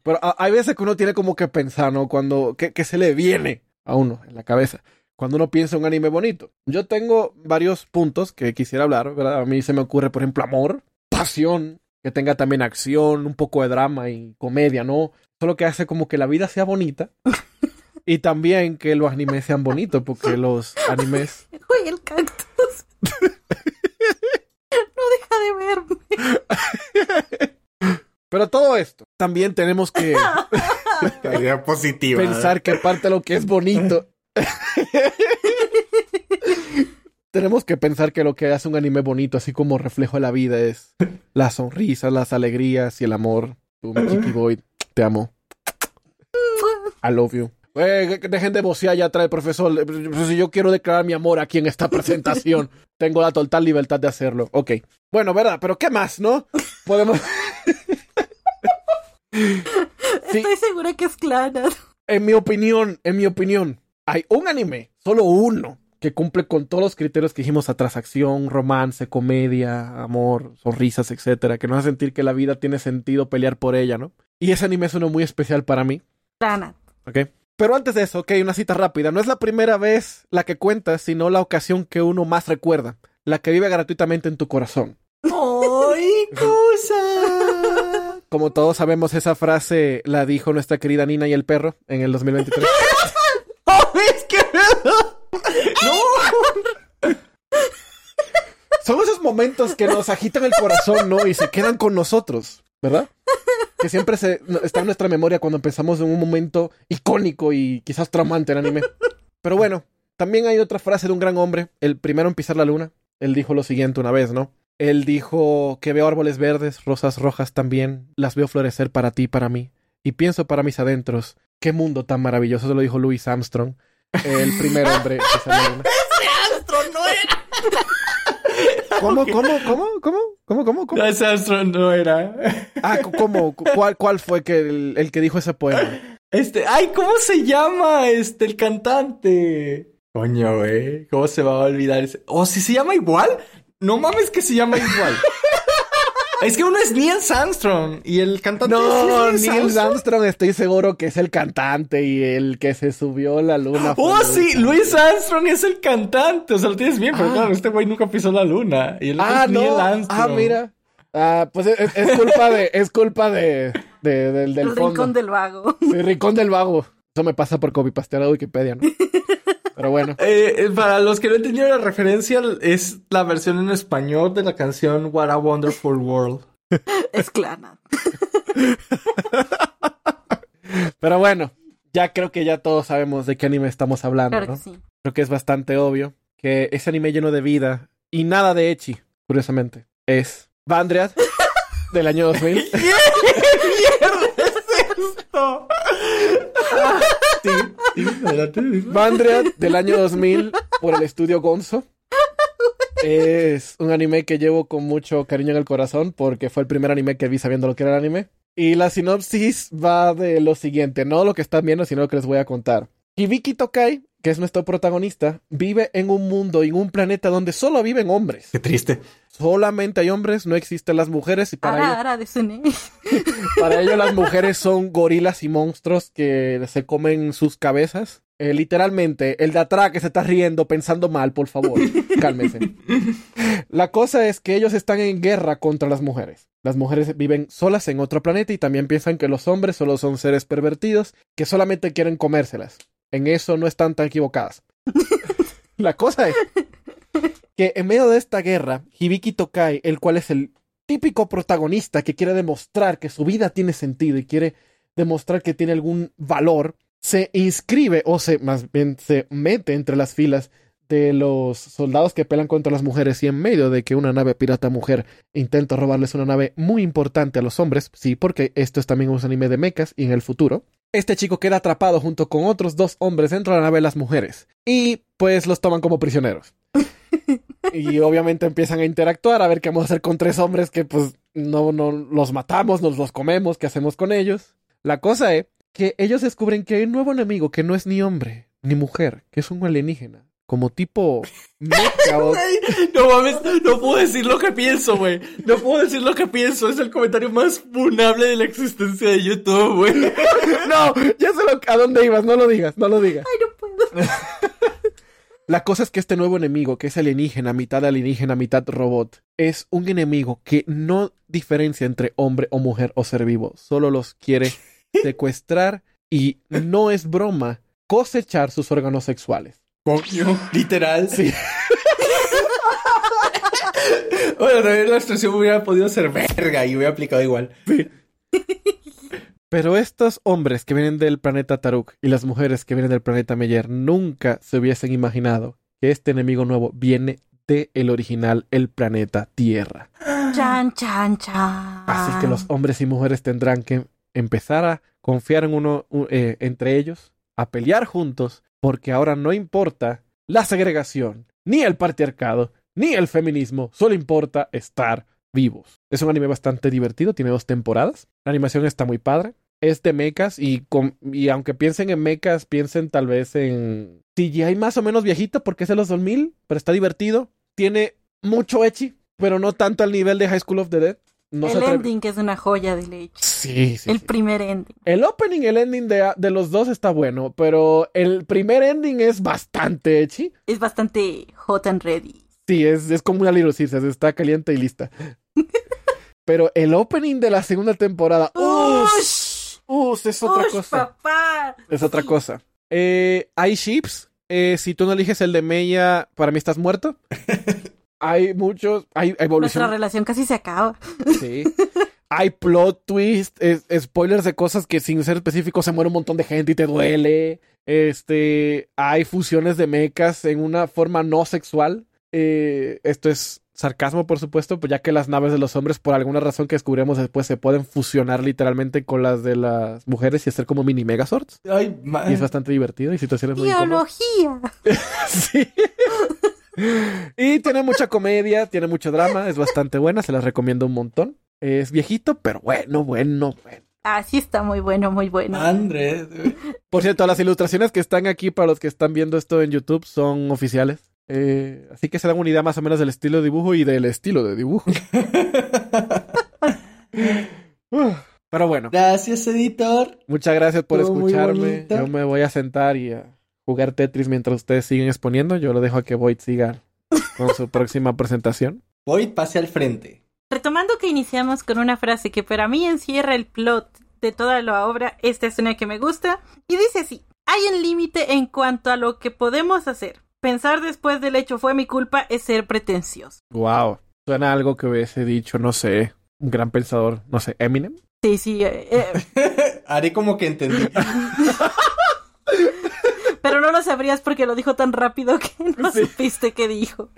Pero ah, hay veces que uno tiene como que pensar, ¿no? Cuando, ¿qué, qué se le viene a uno en la cabeza? Cuando uno piensa en un anime bonito. Yo tengo varios puntos que quisiera hablar, ¿verdad? A mí se me ocurre, por ejemplo, amor, pasión, que tenga también acción, un poco de drama y comedia, ¿no? Solo que hace como que la vida sea bonita. Y también que los animes sean bonitos, porque los animes... Uy, el cactus. No deja de verme. Pero todo esto, también tenemos que Idea positiva. pensar que parte de lo que es bonito. Tenemos que pensar que lo que hace un anime bonito, así como reflejo de la vida, es las sonrisas, las alegrías y el amor. Tú, mi Chiqui Boy, te amo. I love you. Eh, dejen de vocear ya atrás, profesor. Eh, Si yo quiero declarar mi amor aquí en esta presentación, tengo la total libertad de hacerlo. Ok. Bueno, ¿verdad? Pero ¿qué más, no? Podemos... Sí. Estoy segura que es Clana. En mi opinión, en mi opinión, hay un anime, solo uno, que cumple con todos los criterios que dijimos atrás, acción, romance, comedia, amor, sonrisas, etcétera, que nos hace sentir que la vida tiene sentido pelear por ella, ¿no? Y ese anime es uno muy especial para mí, Clana. ¿ok? Pero antes de eso, ok, una cita rápida. No es la primera vez la que cuentas, sino la ocasión que uno más recuerda, la que vive gratuitamente en tu corazón. ¡Ay, cosa! Como todos sabemos, esa frase la dijo nuestra querida Nina y el perro en el 2023. ¡Oh, es que ¡No! Son esos momentos que nos agitan el corazón, ¿no? Y se quedan con nosotros, ¿verdad? Que siempre se, está en nuestra memoria cuando pensamos en un momento icónico y quizás traumante en anime. Pero bueno, también hay otra frase de un gran hombre, el primero en pisar la luna. Él dijo lo siguiente una vez, ¿no? Él dijo que veo árboles verdes, rosas rojas también, las veo florecer para ti para mí. Y pienso para mis adentros, qué mundo tan maravilloso, eso lo dijo Louis Armstrong, el primer hombre pisar la luna. Astro no era. ¿Cómo, cómo, cómo, cómo, cómo, cómo, cómo? No, ese Astro no era. Ah, ¿cómo? Cu- ¿Cuál, cuál fue que el, el que dijo ese poema? Este, ay, ¿cómo se llama este el cantante? Coño, güey, ¿cómo se va a olvidar ese? ¿Oh, si se llama igual? No mames que se llama igual. es que uno es Neil Armstrong y el cantante No, es Neil Armstrong estoy seguro que es el cantante y el que se subió a la luna. Oh, sí, Armstrong. Luis Armstrong es el cantante. O sea, lo tienes bien, pero Ah. claro, este güey nunca pisó la luna. Y el otro Ah, es Neil no. Armstrong. Ah, mira. Ah, pues es, es culpa de, es culpa de, de- del, del el fondo. rincón del vago. Sí, Rincón del Vago. Eso me pasa por copipastear a Wikipedia, ¿no? Pero bueno. Eh, eh, para los que no entendieron la referencia, es la versión en español de la canción What a Wonderful World. Es Clana. Pero bueno. Ya creo que ya todos sabemos de qué anime estamos hablando, Claro ¿no? que sí. Creo que es bastante obvio que ese anime lleno de vida y nada de Echi, curiosamente, es Vandriad del año 2000. ¿Qué mierda es esto? Sí, sí, adelante. Vandriad del año 2000 por el estudio Gonzo. Es un anime que llevo con mucho cariño en el corazón porque fue el primer anime que vi sabiendo lo que era el anime. Y la sinopsis va de lo siguiente, no lo que están viendo, sino lo que les voy a contar. Hibiki Tokai, que es nuestro protagonista, vive en un mundo y en un planeta donde solo viven hombres. Qué triste. Solamente hay hombres, no existen las mujeres y para Ara, ello, ara de Sune. para ello las mujeres son gorilas y monstruos que se comen sus cabezas. Eh, literalmente, el de atrás que se está riendo pensando mal, por favor, cálmese. La cosa es que ellos están en guerra contra las mujeres. Las mujeres viven solas en otro planeta y también piensan que los hombres solo son seres pervertidos que solamente quieren comérselas. En eso no están tan equivocadas. La cosa es que en medio de esta guerra, Hibiki Tokai, el cual es el típico protagonista que quiere demostrar que su vida tiene sentido y quiere demostrar que tiene algún valor, se inscribe o se más bien se mete entre las filas de los soldados que pelean contra las mujeres y en medio de que una nave pirata mujer intenta robarles una nave muy importante a los hombres, sí, porque esto es también un anime de mechas y en el futuro, este chico queda atrapado junto con otros dos hombres dentro de la nave de las mujeres y pues los toman como prisioneros. y obviamente empiezan a interactuar a ver qué vamos a hacer con tres hombres que pues no, no los matamos, nos los comemos, qué hacemos con ellos. La cosa es que ellos descubren que hay un nuevo enemigo que no es ni hombre ni mujer, que es un alienígena como tipo o... No mames, no puedo decir lo que pienso, güey. No puedo decir lo que pienso. Es el comentario más funable de la existencia de YouTube, güey. No, ya sé lo... a dónde ibas. No lo digas, no lo digas. Ay, no puedo. La cosa es que este nuevo enemigo, que es alienígena, mitad alienígena, mitad robot, es un enemigo que no diferencia entre hombre o mujer o ser vivo. Solo los quiere secuestrar y no es broma cosechar sus órganos sexuales. Coño, literal. Sí. Bueno, también la expresión hubiera podido ser verga y hubiera aplicado igual. Pero estos hombres que vienen del planeta Taruk y las mujeres que vienen del planeta Meyer nunca se hubiesen imaginado que este enemigo nuevo viene de el original, el planeta Tierra. Chan, chan, chan. Así que los hombres y mujeres tendrán que empezar a confiar en uno eh, entre ellos, a pelear juntos, porque ahora no importa la segregación, ni el patriarcado, ni el feminismo, solo importa estar vivos. Es un anime bastante divertido, tiene dos temporadas. La animación está muy padre. Es de mechas y, con- y aunque piensen en mechas, piensen tal vez en CGI más o menos viejito porque es de los 2000, pero está divertido. Tiene mucho echi, pero no tanto al nivel de High School of the Dead. No se el atreve- ending que es una joya de leche. Sí, sí. el sí. primer ending. El opening y el ending de, de los dos está bueno, pero el primer ending es bastante echi. Es bastante hot and ready. Sí, es, es como una Caesars, está caliente y lista. pero el opening de la segunda temporada, ¡Ush! ¡Ush! ¡Ush! Es otra ¡Ush, cosa. papá! Es otra cosa. Eh, hay ships. Eh, si tú no eliges el de Meia, para mí estás muerto. hay muchos. Hay, hay Nuestra evolución. relación casi se acaba. Sí. Hay plot twist, es- spoilers de cosas que sin ser específico se muere un montón de gente y te duele. Este, hay fusiones de mechas en una forma no sexual. Eh, esto es sarcasmo, por supuesto, pues ya que las naves de los hombres, por alguna razón que descubrimos después, se pueden fusionar literalmente con las de las mujeres y hacer como mini megazords. Ay, Y es bastante divertido y situaciones muy. Biología. Sí. Y tiene mucha comedia, tiene mucho drama, es bastante buena, se las recomiendo un montón. Es viejito, pero bueno, bueno, bueno. Ah, sí está muy bueno, muy bueno. Andrés. Por cierto, las ilustraciones que están aquí para los que están viendo esto en YouTube son oficiales. Eh, así que se dan una idea más o menos del estilo de dibujo y del estilo de dibujo. Pero bueno, Gracias, editor. muchas gracias por escucharme. Yo me voy a sentar y a jugar Tetris mientras ustedes siguen exponiendo. Yo lo dejo a que Void siga con su próxima presentación. Voy, pase al frente. Retomando que iniciamos con una frase que para mí encierra el plot de toda la obra, esta es una que me gusta, y dice así, hay un límite en cuanto a lo que podemos hacer. Pensar después del hecho fue mi culpa es ser pretencioso. Wow. Suena a algo que hubiese dicho, no sé, un gran pensador, no sé, Eminem. Sí, sí, eh, eh, Haré como que entendí. pero no lo sabrías porque lo dijo tan rápido que no Sí. supiste qué dijo.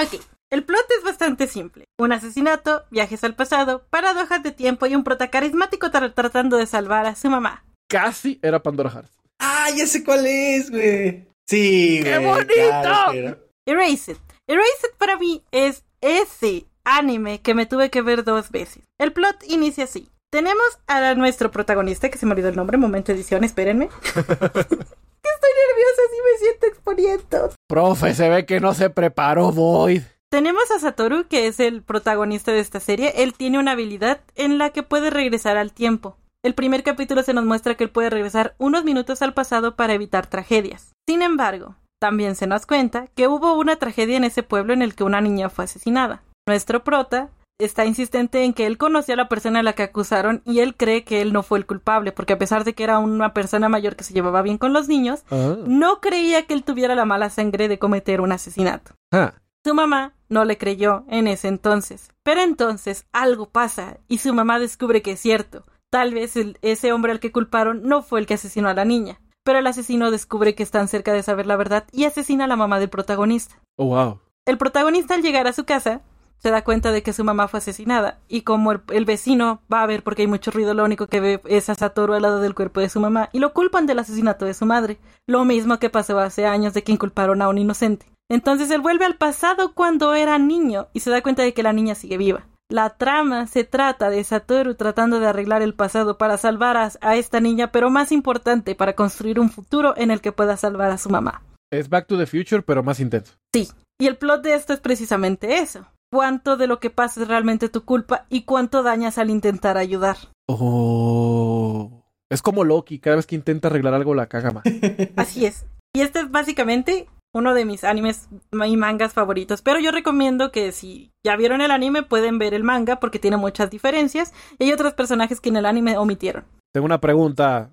Ok, el plot es bastante simple. Un asesinato, viajes al pasado, paradojas de tiempo y un prota carismático tra- tratando de salvar a su mamá. Casi era Pandora Hearts. ah, ya sé cuál es, güey. Sí, güey. ¡Qué bonito! Erased. Erased para mí es ese anime que me tuve que ver dos veces. El plot inicia así. Tenemos a la- nuestro protagonista, que se me olvidó el nombre, momento de edición, espérenme. Estoy nerviosa, sí me siento exponiendo. Profe, se ve que no se preparó Void. Tenemos a Satoru, que es el protagonista de esta serie. Él tiene una habilidad en la que puede regresar al tiempo. El primer capítulo se nos muestra que él puede regresar unos minutos al pasado para evitar tragedias. Sin embargo, también se nos cuenta que hubo una tragedia en ese pueblo en el que una niña fue asesinada. Nuestro prota está insistente en que él conoció a la persona a la que acusaron y él cree que él no fue el culpable, porque a pesar de que era una persona mayor que se llevaba bien con los niños, Ah. no creía que él tuviera la mala sangre de cometer un asesinato. Ah. Su mamá no le creyó en ese entonces. Pero entonces algo pasa y su mamá descubre que es cierto. Tal vez el- ese hombre al que culparon no fue el que asesinó a la niña. Pero el asesino descubre que están cerca de saber la verdad y asesina a la mamá del protagonista. Oh, wow. El protagonista al llegar a su casa se da cuenta de que su mamá fue asesinada y como el, el vecino va a ver porque hay mucho ruido, lo único que ve es a Satoru al lado del cuerpo de su mamá y lo culpan del asesinato de su madre. Lo mismo que pasó hace años de que inculparon a un inocente. Entonces él vuelve al pasado cuando era niño y se da cuenta de que la niña sigue viva. La trama se trata de Satoru tratando de arreglar el pasado para salvar a, a esta niña, pero más importante, para construir un futuro en el que pueda salvar a su mamá. Es Back to the Future, pero más intenso. Sí, y el plot de esto es precisamente eso. Cuánto de lo que pasa es realmente tu culpa y cuánto dañas al intentar ayudar. Oh. Es como Loki, cada vez que intenta arreglar algo la caga más. Así es. Y este es básicamente uno de mis animes y mangas favoritos. Pero yo recomiendo que si ya vieron el anime pueden ver el manga porque tiene muchas diferencias y hay otros personajes que en el anime omitieron. Tengo una pregunta.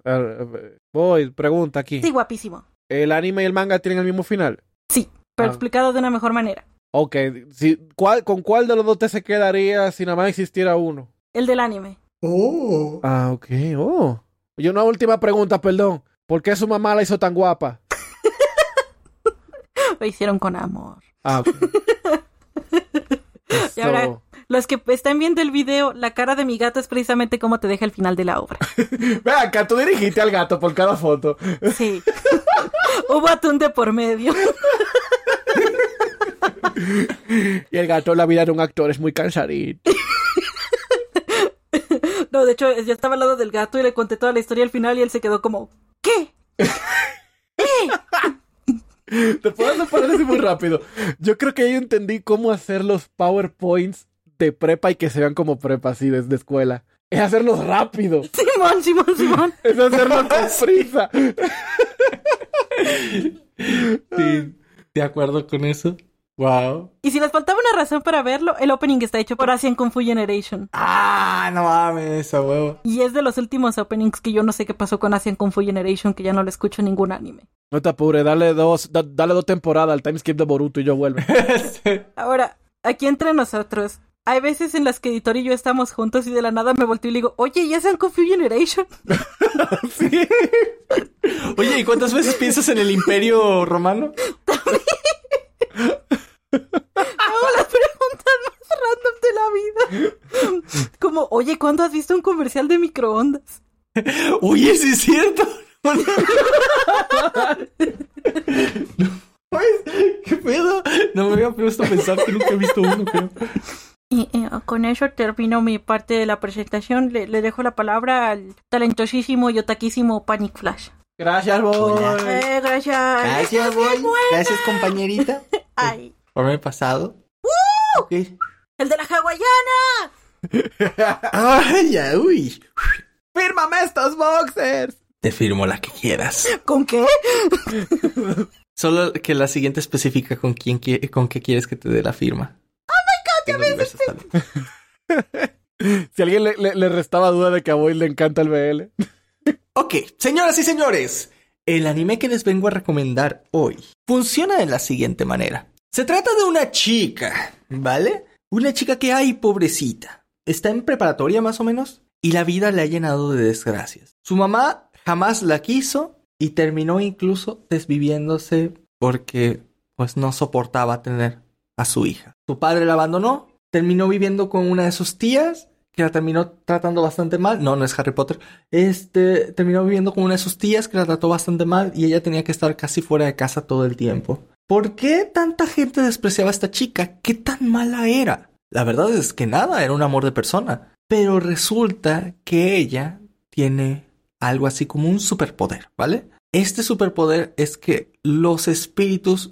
Voy, pregunta aquí. Sí, guapísimo. ¿El anime y el manga tienen el mismo final? Sí, pero Ah. explicado de una mejor manera. Ok, si, ¿cuál, ¿con cuál de los dos te se quedaría si nada más existiera uno? El del anime. Oh. Ah, ok, oh. Y una última pregunta, perdón. ¿Por qué su mamá la hizo tan guapa? Lo hicieron con amor. Ah, ok. Y ahora- Los que están viendo el video, la cara de mi gato es precisamente como te deja el final de la obra. Ve acá, tú dirigiste al gato por cada foto. Sí. Hubo atún de por medio. Y el gato, la vida de un actor es muy cansadito. No, de hecho, yo estaba al lado del gato y le conté toda la historia al final y él se quedó como, ¿qué? Te puedo paréntesis muy rápido. Yo creo que yo entendí cómo hacer los PowerPoints de prepa y que se vean como prepa, así, desde escuela. Es hacerlos rápido. Simón, Simón, Simón. Es hacerlo con prisa. Sí, de acuerdo con eso. Wow. Y si les faltaba una razón para verlo, el opening está hecho por Asian Kung Fu Generation. Ah, no mames, a huevo. Y es de los últimos openings que yo no sé qué pasó con Asian Kung Fu Generation, que ya no le escucho en ningún anime. No te apures, dale dos, da- dale dos temporadas al timeskip de Boruto y yo vuelvo. Sí. Ahora, aquí entre nosotros, hay veces en las que Editor y yo estamos juntos y de la nada me volteo y le digo, oye, ¿y Asian Kung Fu Generation? Sí. Oye, ¿y cuántas veces piensas en el imperio romano? Hago las preguntas más random de la vida. Como, oye, ¿cuándo has visto un comercial de microondas? Oye, sí es cierto. No, pues, ¿Qué pedo? No me había puesto a pensar que nunca he visto uno, creo. Y, eh, con eso termino mi parte de la presentación. Le, le dejo la palabra al talentosísimo y otaquísimo Panic Flash. Gracias, boy. Eh, gracias. Gracias, boy. Gracias, compañerita. Ay, Por haberme pasado. Ok. el de la hawaiana. Ay, ya, uy. ¡Fírmame estos boxers! Te firmo la que quieras. ¿Con qué? Solo que la siguiente especifica con quién qui- con qué quieres que te dé la firma. Oh my god, ya ves. Si alguien le, le- le restaba duda de que a Boy le encanta el BL. Ok, señoras y señores, el anime que les vengo a recomendar hoy funciona de la siguiente manera. Se trata de una chica, ¿vale? Una chica que, ay, pobrecita, está en preparatoria más o menos y la vida le ha llenado de desgracias. Su mamá jamás la quiso y terminó incluso desviviéndose porque pues no soportaba tener a su hija. Su padre la abandonó, terminó viviendo con una de sus tías que la terminó tratando bastante mal. No, no es Harry Potter. Este terminó viviendo con una de sus tías que la trató bastante mal y ella tenía que estar casi fuera de casa todo el tiempo. ¿Por qué tanta gente despreciaba a esta chica? ¿Qué tan mala era? La verdad es que nada, era un amor de persona. Pero resulta que ella tiene algo así como un superpoder, ¿vale? Este superpoder es que los espíritus,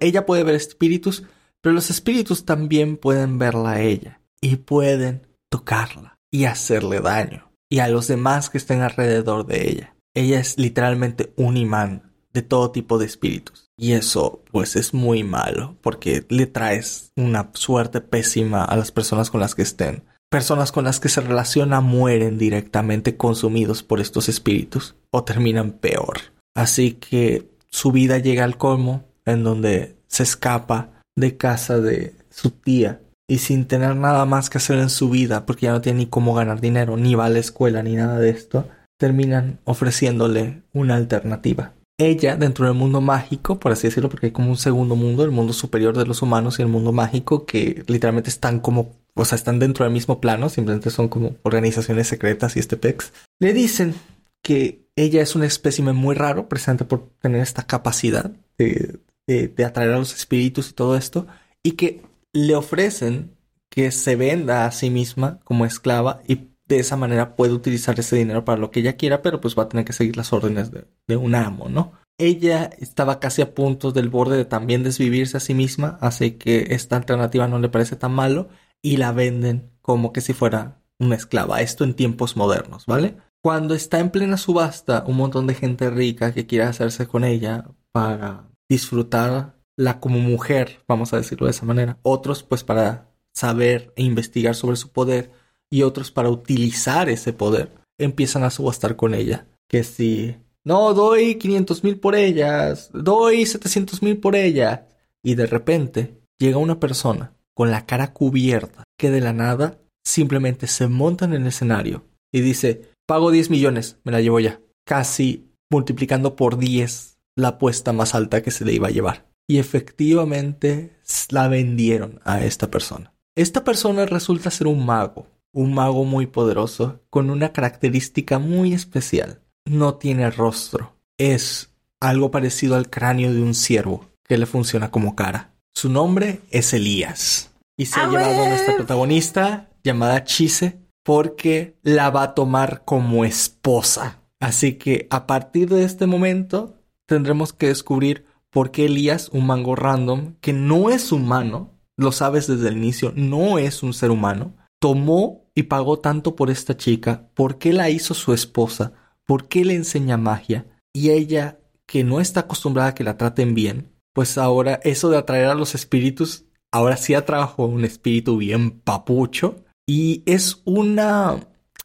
ella puede ver espíritus, pero los espíritus también pueden verla a ella y pueden tocarla y hacerle daño y a los demás que estén alrededor de ella. Ella es literalmente un imán de todo tipo de espíritus. Y eso, pues, es muy malo, porque le traes una suerte pésima a las personas con las que estén. Personas con las que se relaciona mueren directamente consumidos por estos espíritus o terminan peor. Así que su vida llega al colmo, en donde se escapa de casa de su tía y sin tener nada más que hacer en su vida, porque ya no tiene ni cómo ganar dinero, ni va a la escuela, ni nada de esto, terminan ofreciéndole una alternativa. Ella, dentro del mundo mágico, por así decirlo, porque hay como un segundo mundo, el mundo superior de los humanos y el mundo mágico, que literalmente están como, o sea, están dentro del mismo plano, simplemente son como organizaciones secretas y este pex, le dicen que ella es un espécimen muy raro, precisamente por tener esta capacidad de, de, de atraer a los espíritus y todo esto, y que le ofrecen que se venda a sí misma como esclava y de esa manera puede utilizar ese dinero para lo que ella quiera, pero pues va a tener que seguir las órdenes de, un amo, ¿no? Ella estaba casi a punto del borde de también desvivirse a sí misma, así que esta alternativa no le parece tan malo y la venden como que si fuera una esclava. Esto en tiempos modernos, ¿vale? Cuando está en plena subasta, un montón de gente rica que quiere hacerse con ella para disfrutarla como mujer, vamos a decirlo de esa manera. Otros pues para saber e investigar sobre su poder y otros para utilizar ese poder empiezan a subastar con ella. Que si no doy 500 mil por ellas, doy 700 mil por ella. Y de repente llega una persona con la cara cubierta que de la nada simplemente se monta en el escenario y dice, pago 10 millones, me la llevo ya. Casi multiplicando por 10 la apuesta más alta que se le iba a llevar. Y efectivamente la vendieron a esta persona. Esta persona resulta ser un mago, un mago muy poderoso con una característica muy especial. No tiene rostro. Es algo parecido al cráneo de un ciervo que le funciona como cara. Su nombre es Elías. Y se ha llevado a nuestra protagonista llamada Chise porque la va a tomar como esposa. Así que a partir de este momento tendremos que descubrir por qué Elías, un mango random, que no es humano, lo sabes desde el inicio, no es un ser humano, tomó y pagó tanto por esta chica? ¿Por qué la hizo su esposa? ¿Por qué le enseña magia? Y ella, que no está acostumbrada a que la traten bien, pues ahora eso de atraer a los espíritus, ahora sí atrajo un espíritu bien papucho. Y es una...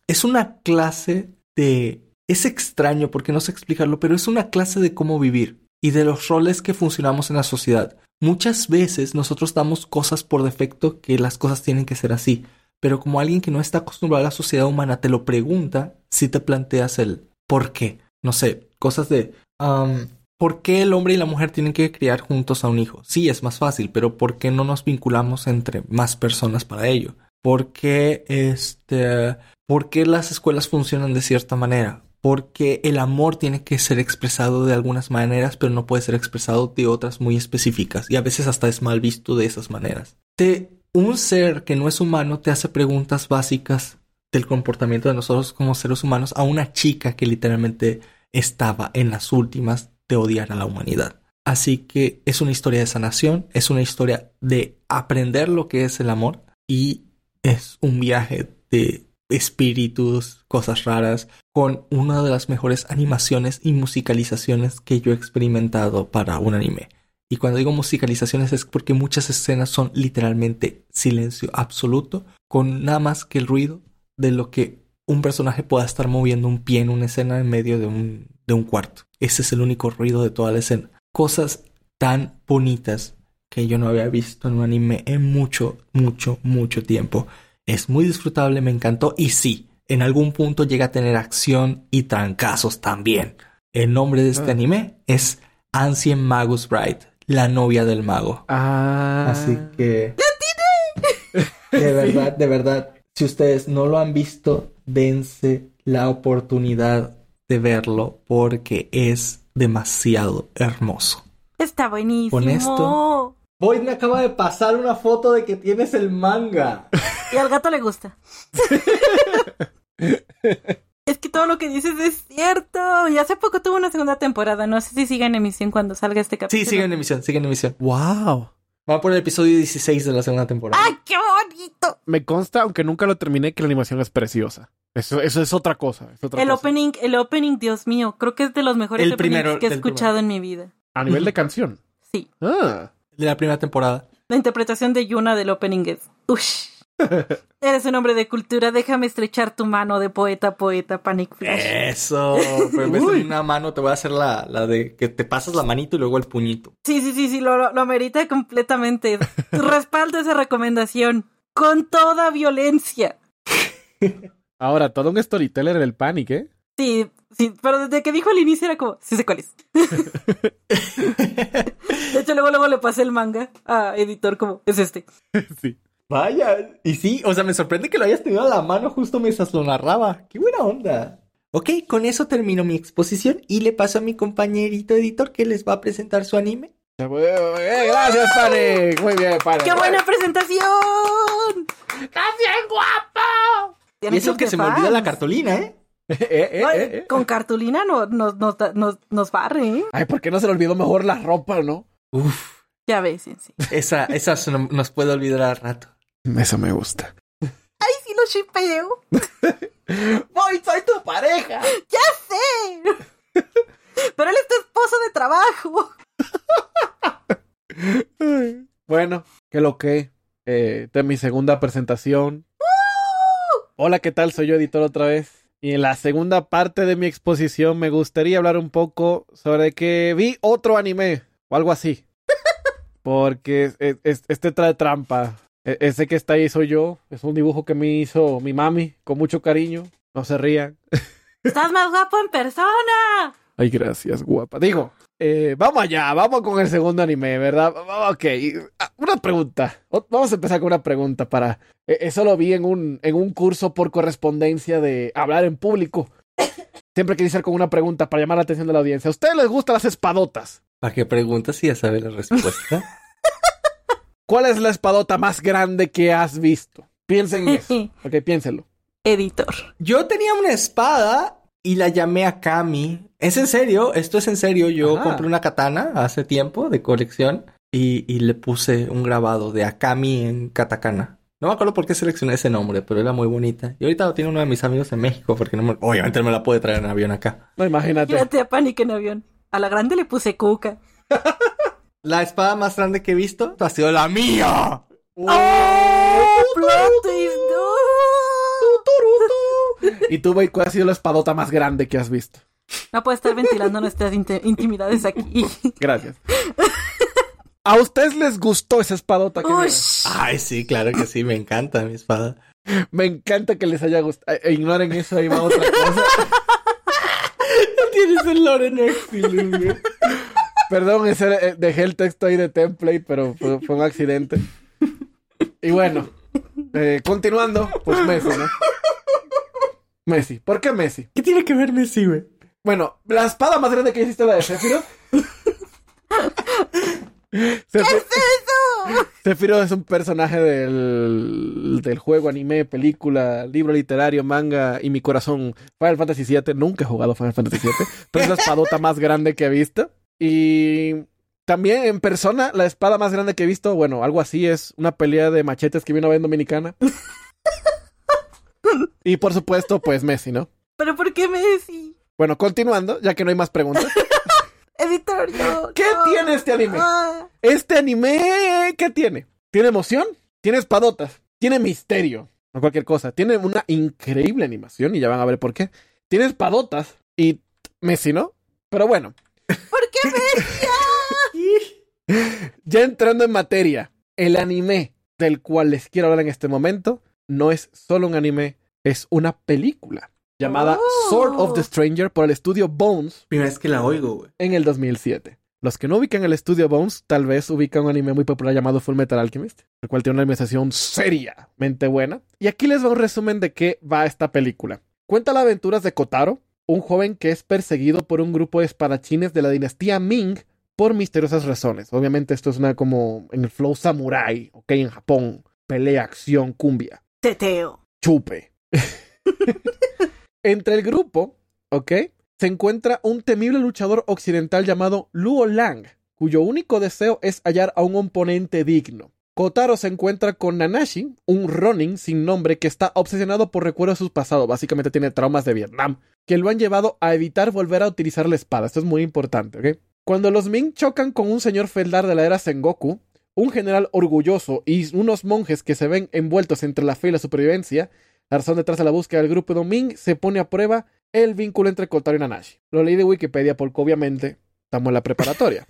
es una clase de... Es extraño porque no sé explicarlo, pero es una clase de cómo vivir y de los roles que funcionamos en la sociedad. Muchas veces nosotros damos cosas por defecto que las cosas tienen que ser así pero como alguien que no está acostumbrado a la sociedad humana te lo pregunta, si te planteas el por qué. No sé, cosas de ¿por qué el hombre y la mujer tienen que criar juntos a un hijo? Sí, es más fácil, pero ¿por qué no nos vinculamos entre más personas para ello? ¿Por qué este por qué las escuelas funcionan de cierta manera? Porque el amor tiene que ser expresado de algunas maneras, pero no puede ser expresado de otras muy específicas. Y a veces hasta es mal visto de esas maneras. Te un ser que no es humano te hace preguntas básicas del comportamiento de nosotros como seres humanos a una chica que literalmente estaba en las últimas de odiar a la humanidad. Así que es una historia de sanación, es una historia de aprender lo que es el amor y es un viaje de espíritus, cosas raras, con una de las mejores animaciones y musicalizaciones que yo he experimentado para un anime. Y cuando digo musicalizaciones es porque muchas escenas son literalmente silencio absoluto, con nada más que el ruido de lo que un personaje pueda estar moviendo un pie en una escena en medio de un, de un cuarto. Ese es el único ruido de toda la escena. Cosas tan bonitas que yo no había visto en un anime en mucho, mucho, mucho tiempo. Es muy disfrutable, me encantó y sí, en algún punto llega a tener acción y trancazos también. El nombre de este ah. anime es Ancient Magus Bride la novia del mago. Ah. Así que. De verdad, de verdad. Si ustedes no lo han visto, dense la oportunidad de verlo porque es demasiado hermoso. Está buenísimo. Con esto. Me acaba de pasar una foto de que tienes el manga. Y al gato le gusta. Es que todo lo que dices es cierto. Y hace poco tuvo una segunda temporada. No sé si sigue en emisión cuando salga este capítulo. Sí, sigue en emisión, sigue en emisión. ¡Wow! Va por el episodio 16 de la segunda temporada. ¡Ay, qué bonito! Me consta, aunque nunca lo terminé, que la animación es preciosa. Eso, eso es otra cosa. el opening, el opening, Dios mío, creo que es de los mejores el primero, que he escuchado en mi vida. A nivel de canción. Sí. Ah. De la primera temporada. La interpretación de Yuna del opening es. Ush. Eres un hombre de cultura, déjame estrechar tu mano de poeta, poeta, Panic Flash. Eso. Pero en vez de una mano te voy a hacer la, la de que te pasas la manito y luego el puñito. Sí, sí, sí, sí, lo, lo, amerita completamente. Respaldo esa recomendación. Con toda violencia. Ahora, todo un storyteller del Panic, ¿eh? Sí, sí, pero desde que dijo al inicio era como, sí sé cuál es. De hecho, luego, luego le pasé el manga a editor como, es este. sí. Vaya. Y sí, o sea, me sorprende que lo hayas tenido a la mano justo mientras lo narraba. Qué buena onda. Ok, con eso termino mi exposición y le paso a mi compañerito editor que les va a presentar su anime. Eh, Gracias, Panic. Muy bien, Panic. ¡Qué buena presentación! ¡Gracias, guapo! Y eso que se me olvida la cartulina, ¿eh? Eh, eh, eh, Ay, eh, eh. Con cartulina no- nos, nos, nos, nos barre, ¿eh? Ay, ¿por qué no se le olvidó mejor la ropa, no? Uf, Ya ves, sí, sí. esa, esa nos puede olvidar al rato. Eso me gusta. ¡Ay, sí lo shipeo! ¡Voy, soy tu pareja! ¡Ya sé! Pero él es tu esposo de trabajo. Bueno, que lo que. Eh, de mi segunda presentación. Hola, ¿qué tal? Soy yo, editor, otra vez. Y en la segunda parte de mi exposición me gustaría hablar un poco sobre que vi otro anime o algo así. Porque es- es- es- este trae trampa. E- ese que está ahí soy yo. Es un dibujo que me hizo mi mami con mucho cariño. No se rían. ¡Estás más guapo en persona! Ay, gracias, guapa. Digo, eh, vamos allá, vamos con el segundo anime, ¿verdad? Ok, ah, una pregunta. Vamos a empezar con una pregunta para... eh, Eso lo vi en un, en un curso por correspondencia de hablar en público. Siempre quise iniciar con una pregunta para llamar la atención de la audiencia. ¿A ustedes les gustan las espadotas? ¿Para qué preguntas si ya sabes la respuesta? ¿Cuál es la espadota más grande que has visto? Piensen en eso. Ok, piénsenlo. Editor. Yo tenía una espada y la llamé a Kami. ¿Es en serio? Esto es en serio. Yo Ajá. compré una katana hace tiempo de colección y, y le puse un grabado de Akami en katakana. No me acuerdo por qué seleccioné ese nombre, pero era muy bonita. Y ahorita lo tiene uno de mis amigos en México porque no me- obviamente no me la puede traer en avión acá. No, imagínate. Fíjate a Panic en avión. A la grande le puse cuca. La espada más grande que he visto ha sido la mía. ¡Oh! ¡Plot twist! ¡No! ¿Y tú, güey, cuál ha sido la espadota más grande que has visto? No puedo estar ventilando nuestras intimidades aquí. Gracias. ¿A ustedes les gustó esa espadota que. Ay, sí, claro que sí, me encanta mi espada. Me encanta que les haya gustado. Eh, ignoren eso, ahí va otra cosa. No tienes el lore Netflix, Perdón, ese, eh, dejé el texto ahí de template, pero fue, fue un accidente. Y bueno, eh, continuando, pues Messi, ¿no? Messi. ¿Por qué Messi? ¿Qué tiene que ver Messi, güey? Bueno, la espada más grande que hiciste la de Sephiroth. Sephi- Sephiroth es un personaje del, del juego, anime, película, libro literario, manga y mi corazón. Final Fantasy VII, nunca he jugado Final Fantasy VII, pero es la espadota más grande que he visto. Y también en persona, la espada más grande que he visto, bueno, algo así es una pelea de machetes que vino a ver en Dominicana. y por supuesto, pues Messi, ¿no? ¿Pero por qué Messi? Bueno, continuando, ya que no hay más preguntas. Editor, yo. ¿Qué no. tiene este anime? Ah. Este anime, ¿qué tiene? Tiene emoción, tiene espadotas, tiene misterio, no cualquier cosa. Tiene una increíble animación y ya van a ver por qué. Tiene espadotas y Messi, ¿no? Pero bueno, ¿Por qué ya entrando en materia, el anime del cual les quiero hablar en este momento no es solo un anime, es una película llamada Oh. Sword of the Stranger por el estudio Bones Primera vez que la oigo, güey. en el 2007. Los que no ubican el estudio Bones, tal vez ubican un anime muy popular llamado Full Metal Alchemist, el cual tiene una animación seriamente buena. Y aquí les va un resumen de qué va esta película. Cuenta las aventuras de Kotaro, un joven que es perseguido por un grupo de espadachines de la dinastía Ming por misteriosas razones. Obviamente esto es una como en el flow samurai, ok, en Japón, pelea, acción, cumbia Teteo. chupe. Entre el grupo, ¿ok? Se encuentra un temible luchador occidental llamado Luo Lang, cuyo único deseo es hallar a un oponente digno. Kotaro se encuentra con Nanashi, un Ronin sin nombre que está obsesionado por recuerdos de su pasado, básicamente tiene traumas de Vietnam, que lo han llevado a evitar volver a utilizar la espada. Esto es muy importante, ¿ok? Cuando los Ming chocan con un señor feldar de la era Sengoku, un general orgulloso y unos monjes que se ven envueltos entre la fe y la supervivencia, la razón detrás de la búsqueda del grupo de Ming se pone a prueba el vínculo entre Kotaro y Nanashi. Lo leí de Wikipedia porque obviamente estamos en la preparatoria.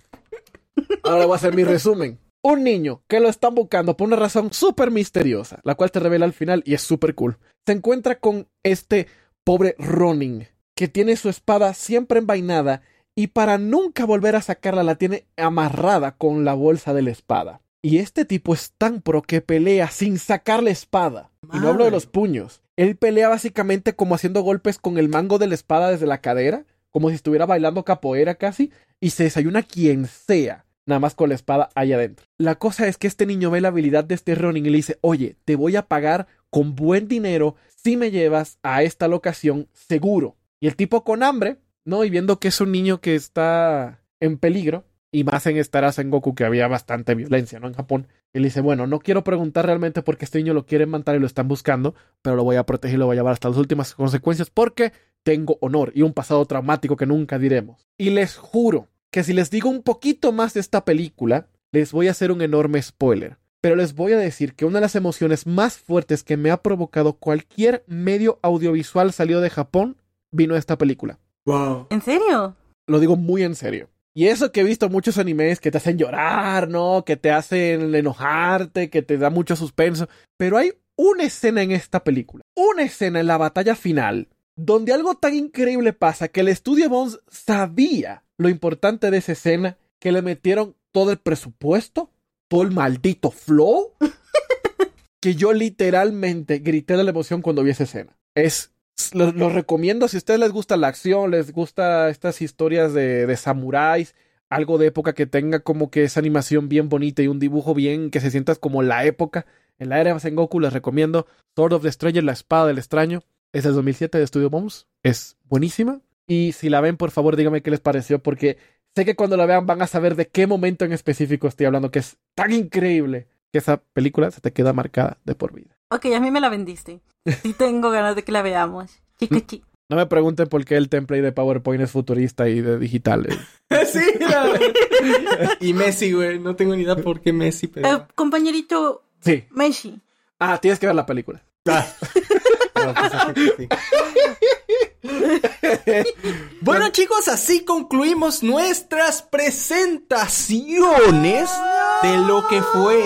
Ahora voy a hacer mi resumen. Un niño que lo están buscando por una razón súper misteriosa, la cual te revela al final y es súper cool. Se encuentra con este pobre Ronin, que tiene su espada siempre envainada y para nunca volver a sacarla la tiene amarrada con la bolsa de la espada. Y este tipo es tan pro que pelea sin sacar la espada. Y no hablo de los puños. Él pelea básicamente como haciendo golpes con el mango de la espada desde la cadera, como si estuviera bailando capoeira casi, y se desayuna quien sea, nada más con la espada ahí adentro. La cosa es que este niño ve la habilidad de este Ronin y le dice, oye, te voy a pagar con buen dinero si me llevas a esta locación seguro. Y el tipo con hambre, ¿no? Y viendo que es un niño que está en peligro, y más en esta en Goku que había bastante violencia, ¿no? En Japón. Él dice, bueno, no quiero preguntar realmente por qué este niño lo quieren matar y lo están buscando, pero lo voy a proteger y lo voy a llevar hasta las últimas consecuencias porque tengo honor y un pasado traumático que nunca diremos. Y les juro que si les digo un poquito más de esta película, les voy a hacer un enorme spoiler. Pero les voy a decir que una de las emociones más fuertes que me ha provocado cualquier medio audiovisual salido de Japón vino de esta película. Wow. ¿En serio? Lo digo muy en serio. Y eso que he visto muchos animes que te hacen llorar, ¿no? Que te hacen enojarte, que te da mucho suspenso. Pero hay una escena en esta película, una escena en la batalla final, donde algo tan increíble pasa que el estudio Bones sabía lo importante de esa escena, que le metieron todo el presupuesto, todo el maldito flow, que yo literalmente grité de la emoción cuando vi esa escena. Es lo, lo, recomiendo si a ustedes les gusta la acción, les gusta estas historias de, de samuráis, algo de época que tenga como que esa animación bien bonita y un dibujo bien que se sientas como la época. En la era de Sengoku les recomiendo Sword of the Stranger, la espada del extraño. Es del 2007 de Studio Bones. Es buenísima. Y si la ven, por favor, díganme qué les pareció, porque sé que cuando la vean van a saber de qué momento en específico estoy hablando, que es tan increíble que esa película se te queda marcada de por vida. Ok, a mí me la vendiste. Sí tengo ganas de que la veamos. Chica, chi. No me pregunten por qué el template de PowerPoint es futurista y de digital. eh. sí, y Messi, güey. No tengo ni idea por qué Messi, pero. Eh, compañerito Sí. Messi. Ah, tienes que ver la película. Ah. Pues. Bueno, chicos, así concluimos nuestras presentaciones de lo que fue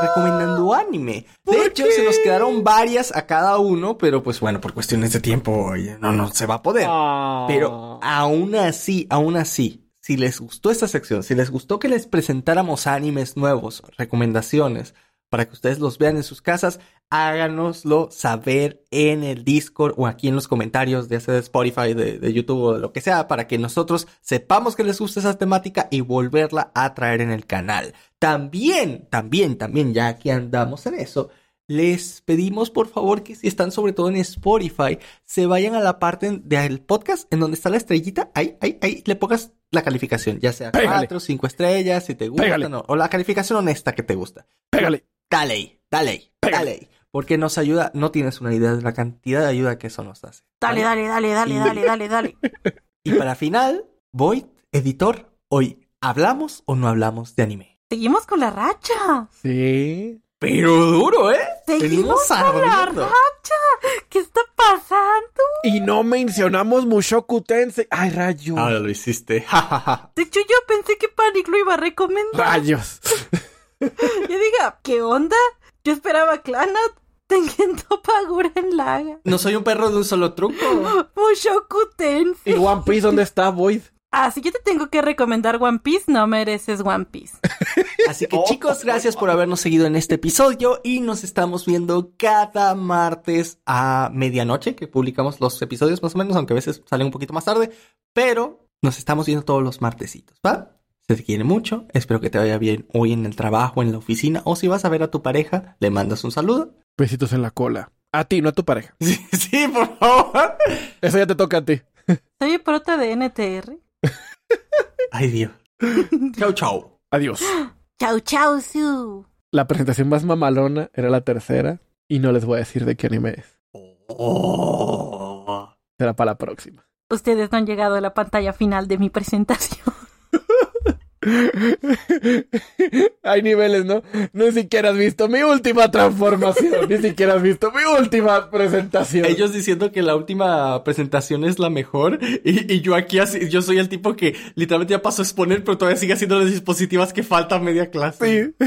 recomendando anime. De hecho, se nos quedaron varias a cada uno, pero pues bueno, por cuestiones de tiempo oye, no, no se va a poder. Ah. Pero aún así, aún así, si les gustó esta sección, si les gustó que les presentáramos animes nuevos, recomendaciones, para que ustedes los vean en sus casas, háganoslo saber en el Discord o aquí en los comentarios, ya sea de Spotify, de, de YouTube o de lo que sea, para que nosotros sepamos que les gusta esa temática y volverla a traer en el canal. También, también, también, ya que andamos en eso, les pedimos por favor que si están sobre todo en Spotify, se vayan a la parte del podcast en donde está la estrellita, ahí, ahí, ahí, le pongas la calificación, ya sea Pégale. 4, 5 estrellas, si te gusta, Pégale. no, o la calificación honesta que te gusta. Pégale. Dale ahí, dale dale ahí. Porque nos ayuda, no tienes una idea de la cantidad de ayuda que eso nos hace. Dale, dale, dale, dale, Y- dale, dale, dale. Y para final, Void, editor, hoy, ¿hablamos o no hablamos de anime? Seguimos con la racha. Sí. Pero duro, ¿eh? Seguimos con la racha. ¿Qué está pasando? Y no mencionamos Mushoku Tensei. Ay, rayos. Ahora lo hiciste. Ja, ja, ja. De hecho, yo pensé que Panic lo iba a recomendar. Rayos. Yo diga, ¿qué onda? Yo esperaba Clanat Tengen Pagura en Laga. No soy un perro de un solo truco. Mushoku Tensei. ¿Y One Piece dónde está, Void? Ah, si yo te tengo que recomendar One Piece, no mereces One Piece. Así que chicos, gracias por habernos seguido en este episodio y nos estamos viendo cada martes a medianoche que publicamos los episodios más o menos, aunque a veces salen un poquito más tarde, pero nos estamos viendo todos los martesitos, ¿va? Se te quiere mucho, espero que te vaya bien hoy en el trabajo, en la oficina o si vas a ver a tu pareja, le mandas un saludo. Besitos en la cola. A ti, no a tu pareja. Sí, sí, por favor. Eso ya te toca a ti. Soy prota de NTR. Ay, Dios. Chau, chau. Adiós. Chau, chau, su. La presentación más mamalona era la tercera. Y no les voy a decir de qué anime es. Oh. Será para la próxima. Ustedes no han llegado a la pantalla final de mi presentación. Hay niveles, ¿no? Ni siquiera has visto mi última transformación. Ni siquiera has visto mi última presentación. Ellos diciendo que la última presentación es la mejor. Y, y yo aquí así, yo soy el tipo que literalmente ya pasó a exponer, pero todavía sigue haciendo las dispositivas que falta media clase. Sí.